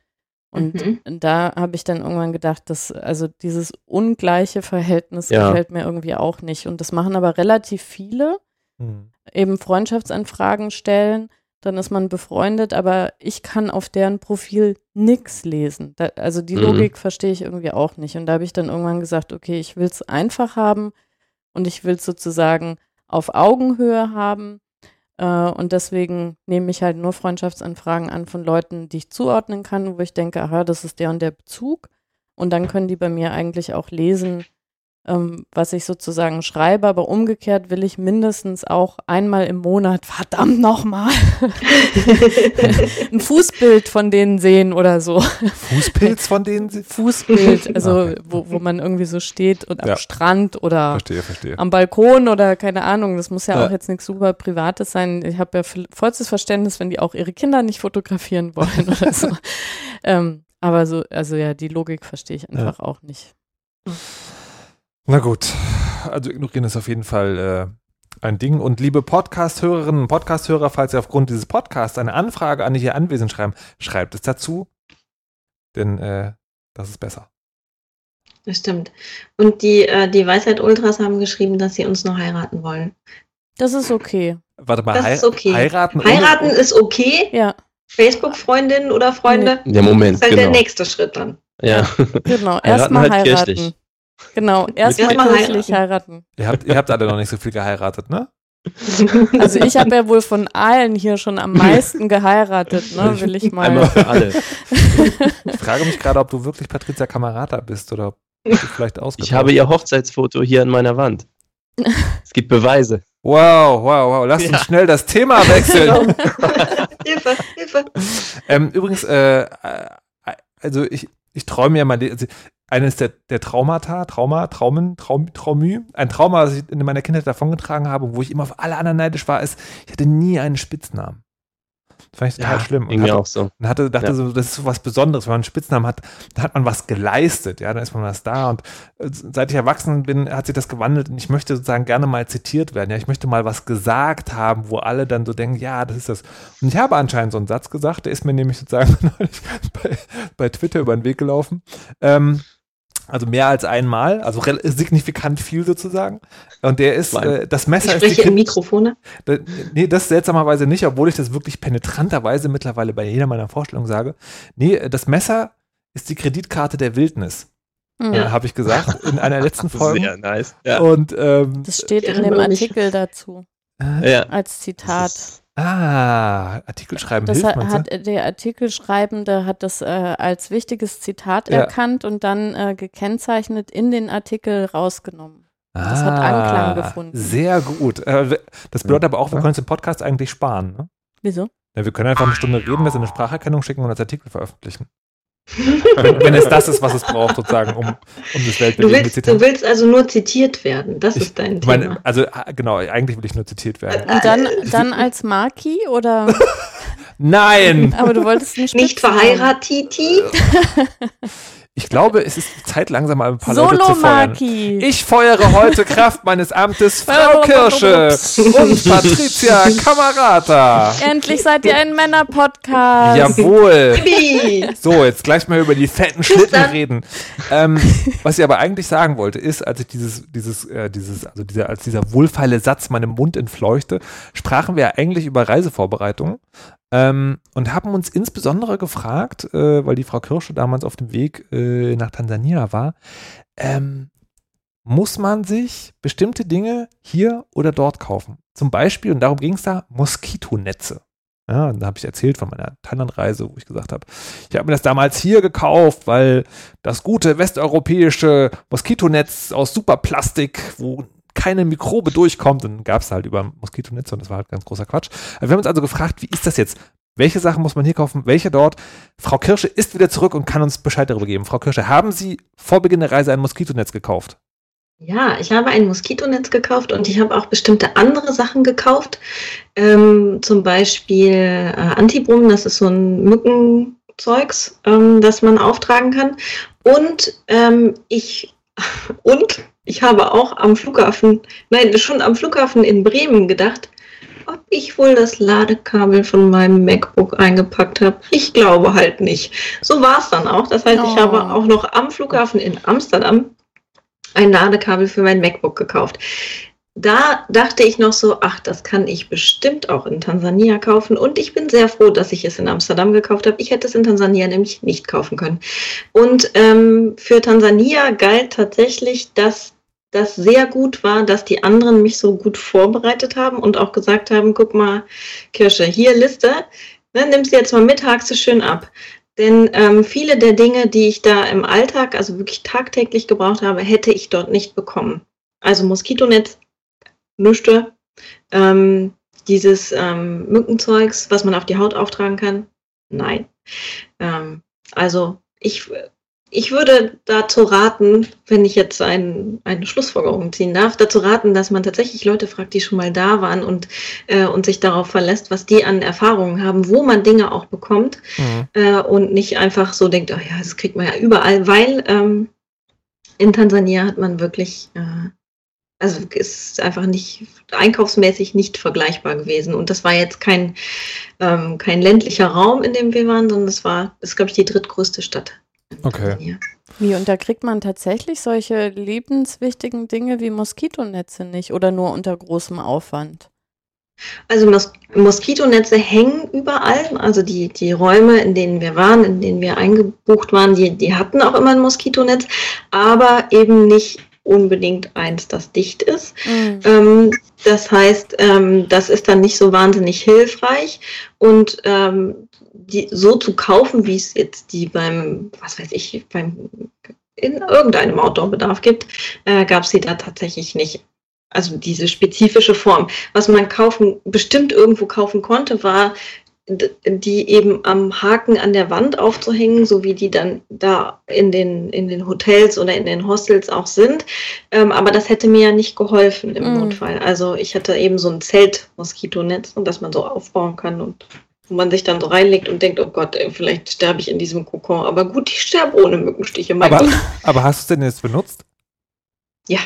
Und Mhm. da habe ich dann irgendwann gedacht, dass also dieses ungleiche Verhältnis Ja. gefällt mir irgendwie auch nicht. Und das machen aber relativ viele, Mhm. eben Freundschaftsanfragen stellen, dann ist man befreundet, aber ich kann auf deren Profil nichts lesen. Da, also die Mhm. Logik verstehe ich irgendwie auch nicht. Und da habe ich dann irgendwann gesagt, okay, ich will es einfach haben und ich will es sozusagen auf Augenhöhe haben. Äh, und deswegen nehme ich halt nur Freundschaftsanfragen an von Leuten, die ich zuordnen kann, wo ich denke, aha, das ist der und der Bezug. Und dann können die bei mir eigentlich auch lesen, ähm, was ich sozusagen schreibe. Aber umgekehrt will ich mindestens auch einmal im Monat, verdammt nochmal, ein Fußbild von denen sehen oder so. Fußpilz von denen. Fußbild, also Okay. wo, wo man irgendwie so steht und am Ja. Strand oder Verstehe, verstehe. am Balkon oder keine Ahnung. Das muss ja, Ja. auch jetzt nichts super Privates sein. Ich habe ja voll- vollstes Verständnis, wenn die auch ihre Kinder nicht fotografieren wollen oder so. ähm, aber so, also ja, die Logik verstehe ich einfach auch nicht. Na gut, also ignorieren ist auf jeden Fall äh, ein Ding. Und liebe Podcast-Hörerinnen und Podcast-Hörer, falls ihr aufgrund dieses Podcasts eine Anfrage an die hier anwesend schreiben, schreibt es dazu, denn äh, das ist besser. Das stimmt. Und die, äh, die Weisheit Ultras haben geschrieben, dass sie uns noch heiraten wollen. Das ist okay. Warte mal, Das hei ist okay. heiraten? ohne- Heiraten ist okay. Ja, Facebook-Freundinnen oder Freunde. Der Moment, Das ist halt genau. der nächste Schritt dann. Ja. genau. Heiraten Erstmal halt heiraten. Genau, erstmal kirchlich heiraten. Ihr habt, ihr habt alle noch nicht so viel geheiratet, ne? Also ich habe ja wohl von allen hier schon am meisten geheiratet, ne? Will ich Einmal mal. für alle. Ich frage mich gerade, ob du wirklich Patricia Camerata bist oder ob du vielleicht ausgetauscht Ich habe ihr Hochzeitsfoto hier an meiner Wand. Es gibt Beweise. Wow, wow, wow. Lass uns Ja. schnell das Thema wechseln. Hilfe, Hilfe. ähm, übrigens, äh, äh, also ich, ich träume ja mal, also eines der, der Traumata, Trauma, Traumen, Traum, Traumü, ein Trauma, das ich in meiner Kindheit davongetragen habe, wo ich immer auf alle anderen neidisch war, ist, ich hatte nie einen Spitznamen. Das fand ich total schlimm. Ging Und hatte, auch so. und hatte, dachte Ja. so, das ist so was Besonderes, wenn man einen Spitznamen hat, dann hat man was geleistet, ja, dann ist man was da und äh, seit ich erwachsen bin, hat sich das gewandelt und ich möchte sozusagen gerne mal zitiert werden, ja, ich möchte mal was gesagt haben, wo alle dann so denken, ja, das ist das. Und ich habe anscheinend so einen Satz gesagt, der ist mir nämlich sozusagen neulich bei, bei Twitter über den Weg gelaufen. Ähm, Also mehr als einmal, also signifikant viel sozusagen. Und der ist, äh, das Messer ich spreche ist. Die Mikrofone? Da, nee, das seltsamerweise nicht, obwohl ich das wirklich penetranterweise mittlerweile bei jeder meiner Vorstellungen sage. Nee, das Messer ist die Kreditkarte der Wildnis. Ja. Äh, Habe ich gesagt in einer letzten Folge. Sehr nice. Ja. Und, ähm, das steht in dem Artikel dazu. Äh, ja. Als Zitat. Ah, Artikel schreiben das hilft hat, hat der Artikelschreibende hat das äh, als wichtiges Zitat ja. erkannt und dann äh, gekennzeichnet in den Artikel rausgenommen. Das ah, hat Anklang gefunden. Sehr gut. Äh, das bedeutet aber auch, wir können uns den Podcast eigentlich sparen. Ne? Wieso? Ja, wir können einfach eine Stunde reden, das in eine Spracherkennung schicken und als Artikel veröffentlichen wenn, es das ist, was es braucht, sozusagen, um, um das Weltbild du willst, du willst also nur zitiert werden, das ich, ist dein Thema. Meine, also genau, eigentlich will ich nur zitiert werden. Und dann, dann als Marki oder? Nein! Aber du wolltest nicht. Nicht verheiratet? Ich glaube, es ist Zeit, langsam mal ein paar Solo Leute zu feuern. Maki. Ich feuere heute Kraft meines Amtes Frau Kirsche und Patricia Kamerata. Endlich seid ihr ein Männer-Podcast. Jawohl. so, jetzt gleich mal über die fetten Schlitten reden. Ähm, was ich aber eigentlich sagen wollte, ist, als ich dieses, dieses, äh, dieses, also dieser, als dieser wohlfeile Satz meinem Mund entfleuchte, sprachen wir eigentlich über Reisevorbereitungen. Ähm, und haben uns insbesondere gefragt, äh, weil die Frau Kirsche damals auf dem Weg äh, nach Tansania war, ähm, muss man sich bestimmte Dinge hier oder dort kaufen? Zum Beispiel, und darum ging es da, Moskitonetze. Ja, da habe ich erzählt von meiner Thailand-Reise, wo ich gesagt habe, ich habe mir das damals hier gekauft, weil das gute westeuropäische Moskitonetz aus Superplastik, wo keine Mikrobe durchkommt. Dann gab es halt über Moskitonetze und das war halt ganz großer Quatsch. Wir haben uns also gefragt, wie ist das jetzt? Welche Sachen muss man hier kaufen? Welche dort? Frau Kirsche ist wieder zurück und kann uns Bescheid darüber geben. Frau Kirsche, haben Sie vor Beginn der Reise ein Moskitonetz gekauft? Ja, ich habe ein Moskitonetz gekauft und ich habe auch bestimmte andere Sachen gekauft. Ähm, zum Beispiel äh, Antibrum, das ist so ein Mückenzeugs, ähm, das man auftragen kann. Und ähm, ich und ich habe auch am Flughafen, nein, schon am Flughafen in Bremen gedacht, ob ich wohl das Ladekabel von meinem MacBook eingepackt habe. Ich glaube halt nicht. So war es dann auch. Das heißt, oh. ich habe auch noch am Flughafen in Amsterdam ein Ladekabel für mein MacBook gekauft da dachte ich noch so, ach, das kann ich bestimmt auch in Tansania kaufen. Und ich bin sehr froh, dass ich es in Amsterdam gekauft habe. Ich hätte es in Tansania nämlich nicht kaufen können. Und ähm, für Tansania galt tatsächlich, dass das sehr gut war, dass die anderen mich so gut vorbereitet haben und auch gesagt haben, guck mal, Kirsche, hier Liste, ne, nimm sie jetzt mal mit, hakst du schön ab. Denn ähm, viele der Dinge, die ich da im Alltag, also wirklich tagtäglich gebraucht habe, hätte ich dort nicht bekommen. Also Moskitonetz Nüschte. Ähm, dieses ähm, Mückenzeugs, was man auf die Haut auftragen kann? Nein. Ähm, also ich, ich würde dazu raten, wenn ich jetzt ein, eine Schlussfolgerung ziehen darf, dazu raten, dass man tatsächlich Leute fragt, die schon mal da waren und, äh, und sich darauf verlässt, was die an Erfahrungen haben, wo man Dinge auch bekommt mhm. äh, und nicht einfach so denkt, oh ja, das kriegt man ja überall, weil ähm, in Tansania hat man wirklich äh, also ist einfach nicht einkaufsmäßig nicht vergleichbar gewesen. Und das war jetzt kein, ähm, kein ländlicher Raum, in dem wir waren, sondern das war, ist, glaube ich, die drittgrößte Stadt. Okay. Wie, und da kriegt man tatsächlich solche lebenswichtigen Dinge wie Moskitonetze nicht oder nur unter großem Aufwand? Also Mos Moskitonetze hängen überall. Also die, die Räume, in denen wir waren, in denen wir eingebucht waren, die, die hatten auch immer ein Moskitonetz, aber eben nicht unbedingt eins, das dicht ist. Mhm. Ähm, das heißt, ähm, das ist dann nicht so wahnsinnig hilfreich und ähm, die so zu kaufen, wie es jetzt die beim, was weiß ich, beim in irgendeinem Outdoor-Bedarf gibt, äh, gab es sie da tatsächlich nicht. Also diese spezifische Form. Was man kaufen, bestimmt irgendwo kaufen konnte, war die eben am Haken an der Wand aufzuhängen, so wie die dann da in den, in den Hotels oder in den Hostels auch sind. Ähm, aber das hätte mir ja nicht geholfen im mm. Notfall. Also ich hatte eben so ein Zelt-Moskitonetz, das man so aufbauen kann und wo man sich dann so reinlegt und denkt, oh Gott, ey, vielleicht sterbe ich in diesem Kokon. Aber gut, ich sterbe ohne Mückenstiche. Aber, aber, hast du es denn jetzt benutzt? Ja.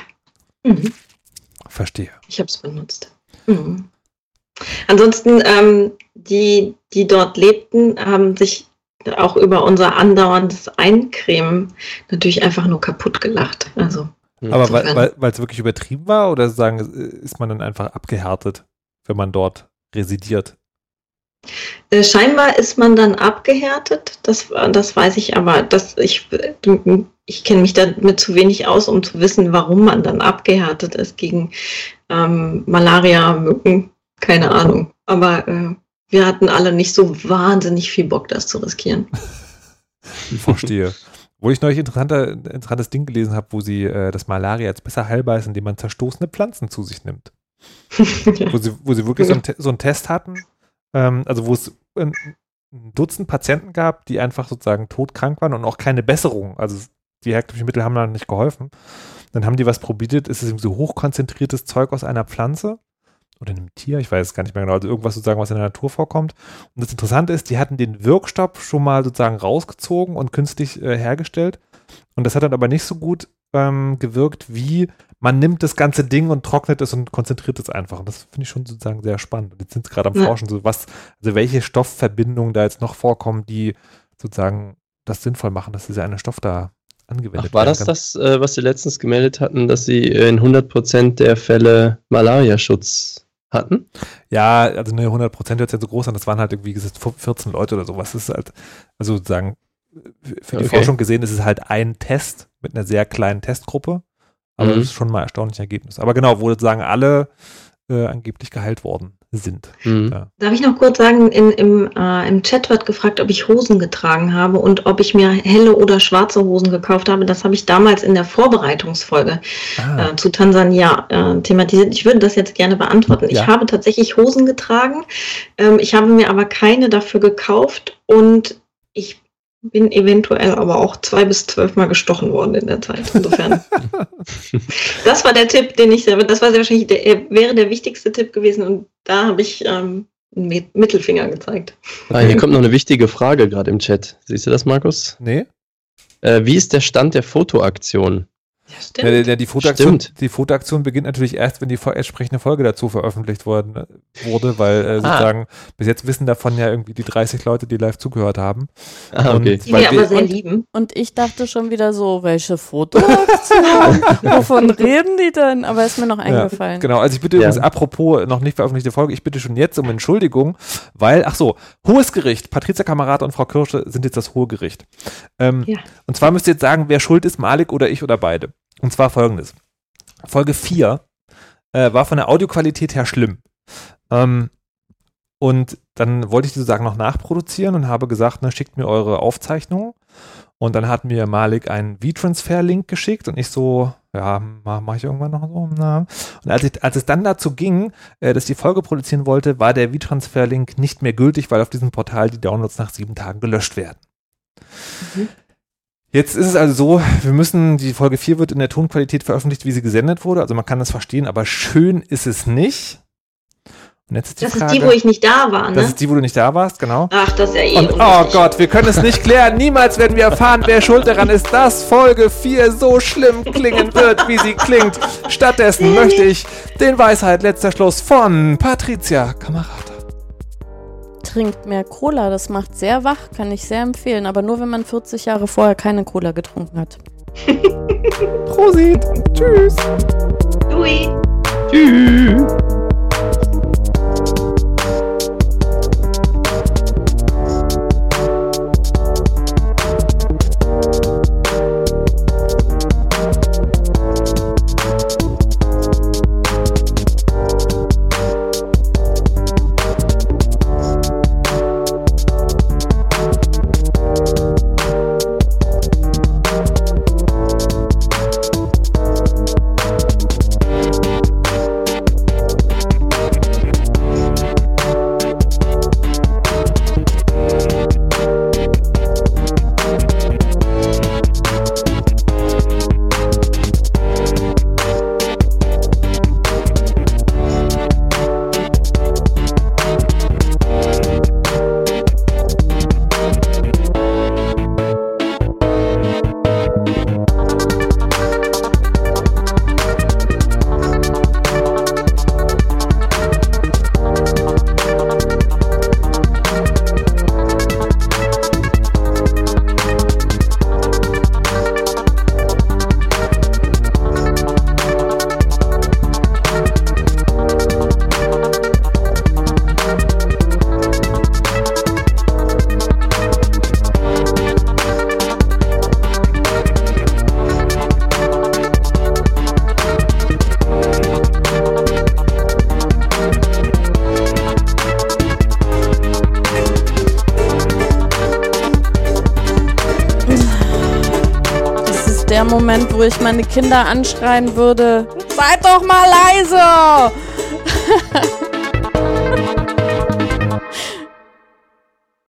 Mhm. Verstehe. Ich habe es benutzt. Mhm. Ansonsten, ähm, die, die dort lebten, haben sich auch über unser andauerndes Eincremen natürlich einfach nur kaputt gelacht. Also. Aber weil es wirklich übertrieben war oder sagen, ist man dann einfach abgehärtet, wenn man dort residiert? Äh, scheinbar ist man dann abgehärtet, das, das weiß ich aber. Das, ich ich kenne mich damit zu wenig aus, um zu wissen, warum man dann abgehärtet ist gegen ähm, Malaria, Mücken, keine Ahnung. Aber äh, wir hatten alle nicht so wahnsinnig viel Bock, das zu riskieren. Ich verstehe. Wo ich neulich interessanter, interessantes Ding gelesen habe, wo sie äh, das Malaria jetzt besser heilbar ist, indem man zerstoßene Pflanzen zu sich nimmt. ja. wo, sie, wo sie wirklich so, ein, so einen Test hatten, ähm, also wo es ein, ein Dutzend Patienten gab, die einfach sozusagen todkrank waren und auch keine Besserung. Also die herkömmlichen Mittel haben dann nicht geholfen. Dann haben die was probiert, ist es so hochkonzentriertes Zeug aus einer Pflanze oder einem Tier, ich weiß es gar nicht mehr genau, also irgendwas sozusagen, was in der Natur vorkommt. Und das Interessante ist, die hatten den Wirkstoff schon mal sozusagen rausgezogen und künstlich äh, hergestellt. Und das hat dann aber nicht so gut ähm, gewirkt, wie man nimmt das ganze Ding und trocknet es und konzentriert es einfach. Und das finde ich schon sozusagen sehr spannend. Und jetzt sind sie gerade am ja. Forschen, so was, also welche Stoffverbindungen da jetzt noch vorkommen, die sozusagen das sinnvoll machen, dass dieser eine Stoff da angewendet Ach, war das kann. das, äh, was Sie letztens gemeldet hatten, dass Sie in 100% der Fälle Malaria-Schutz hatten? Ja, also ne, 100% hört sich ja so groß an, das waren halt irgendwie gesagt 14 Leute oder sowas. Das ist halt, also sozusagen, für die okay. Forschung gesehen ist es halt ein Test mit einer sehr kleinen Testgruppe, aber mhm. das ist schon mal ein erstaunliches Ergebnis. Aber genau, wo sozusagen alle äh, angeblich geheilt worden sind. Mhm. Ja. Darf ich noch kurz sagen, in, im, äh, im Chat wird gefragt, ob ich Hosen getragen habe und ob ich mir helle oder schwarze Hosen gekauft habe. Das habe ich damals in der Vorbereitungsfolge ah. äh, zu Tansania äh, thematisiert. Ich würde das jetzt gerne beantworten. Ja. Ich habe tatsächlich Hosen getragen. Ähm, ich habe mir aber keine dafür gekauft und ich bin eventuell aber auch zwei bis zwölf Mal gestochen worden in der Zeit. Insofern. das war der Tipp, den ich, das war sehr wahrscheinlich, der, wäre der wichtigste Tipp gewesen und da habe ich ähm, einen Mittelfinger gezeigt. Ah, hier kommt noch eine wichtige Frage gerade im Chat. Siehst du das, Markus? Nee. Äh, wie ist der Stand der Fotoaktion? Ja, stimmt. Ja, die, Fotoaktion, die Fotoaktion beginnt natürlich erst, wenn die entsprechende Folge dazu veröffentlicht worden, äh, wurde, weil äh, ah. sozusagen bis jetzt wissen davon ja irgendwie die 30 Leute, die live zugehört haben. Ah, okay. Und, die wir aber sehr lieben. Und ich dachte schon wieder so, welche Fotoaktion? Wovon reden die denn? Aber ist mir noch eingefallen. Ja, genau, also ich bitte ja. übrigens, apropos noch nicht veröffentlichte Folge, ich bitte schon jetzt um Entschuldigung, weil, ach so, Hohes Gericht, Patricia Kamerad und Frau Kirsche sind jetzt das Hohe Gericht. Ähm, ja. Und zwar müsst ihr jetzt sagen, wer schuld ist, Malik oder ich oder beide. Und zwar folgendes. Folge 4 äh, war von der Audioqualität her schlimm. Ähm, und dann wollte ich die sozusagen noch nachproduzieren und habe gesagt, ne, schickt mir eure Aufzeichnungen. Und dann hat mir Malik einen V-Transfer-Link geschickt und ich so, ja, mache mach ich irgendwann noch so. Na. Und als, ich, als es dann dazu ging, äh, dass ich die Folge produzieren wollte, war der V-Transfer-Link nicht mehr gültig, weil auf diesem Portal die Downloads nach sieben Tagen gelöscht werden. Mhm. Jetzt ist es also so, wir müssen, die Folge 4 wird in der Tonqualität veröffentlicht, wie sie gesendet wurde. Also man kann das verstehen, aber schön ist es nicht. Und jetzt ist die das Frage, ist die, wo ich nicht da war, ne? Das ist die, wo du nicht da warst, genau. Ach, das ist ja eh. Und, oh Gott, wir können es nicht klären. Niemals werden wir erfahren, wer schuld daran ist, dass Folge 4 so schlimm klingen wird, wie sie klingt. Stattdessen möchte ich den Weisheit letzter Schluss von Patricia Kamerata trinkt mehr Cola. Das macht sehr wach, kann ich sehr empfehlen. Aber nur, wenn man 40 Jahre vorher keine Cola getrunken hat. Prosit. Tschüss. Louis. Tschüss. Kinder anschreien würde, seid doch mal leise!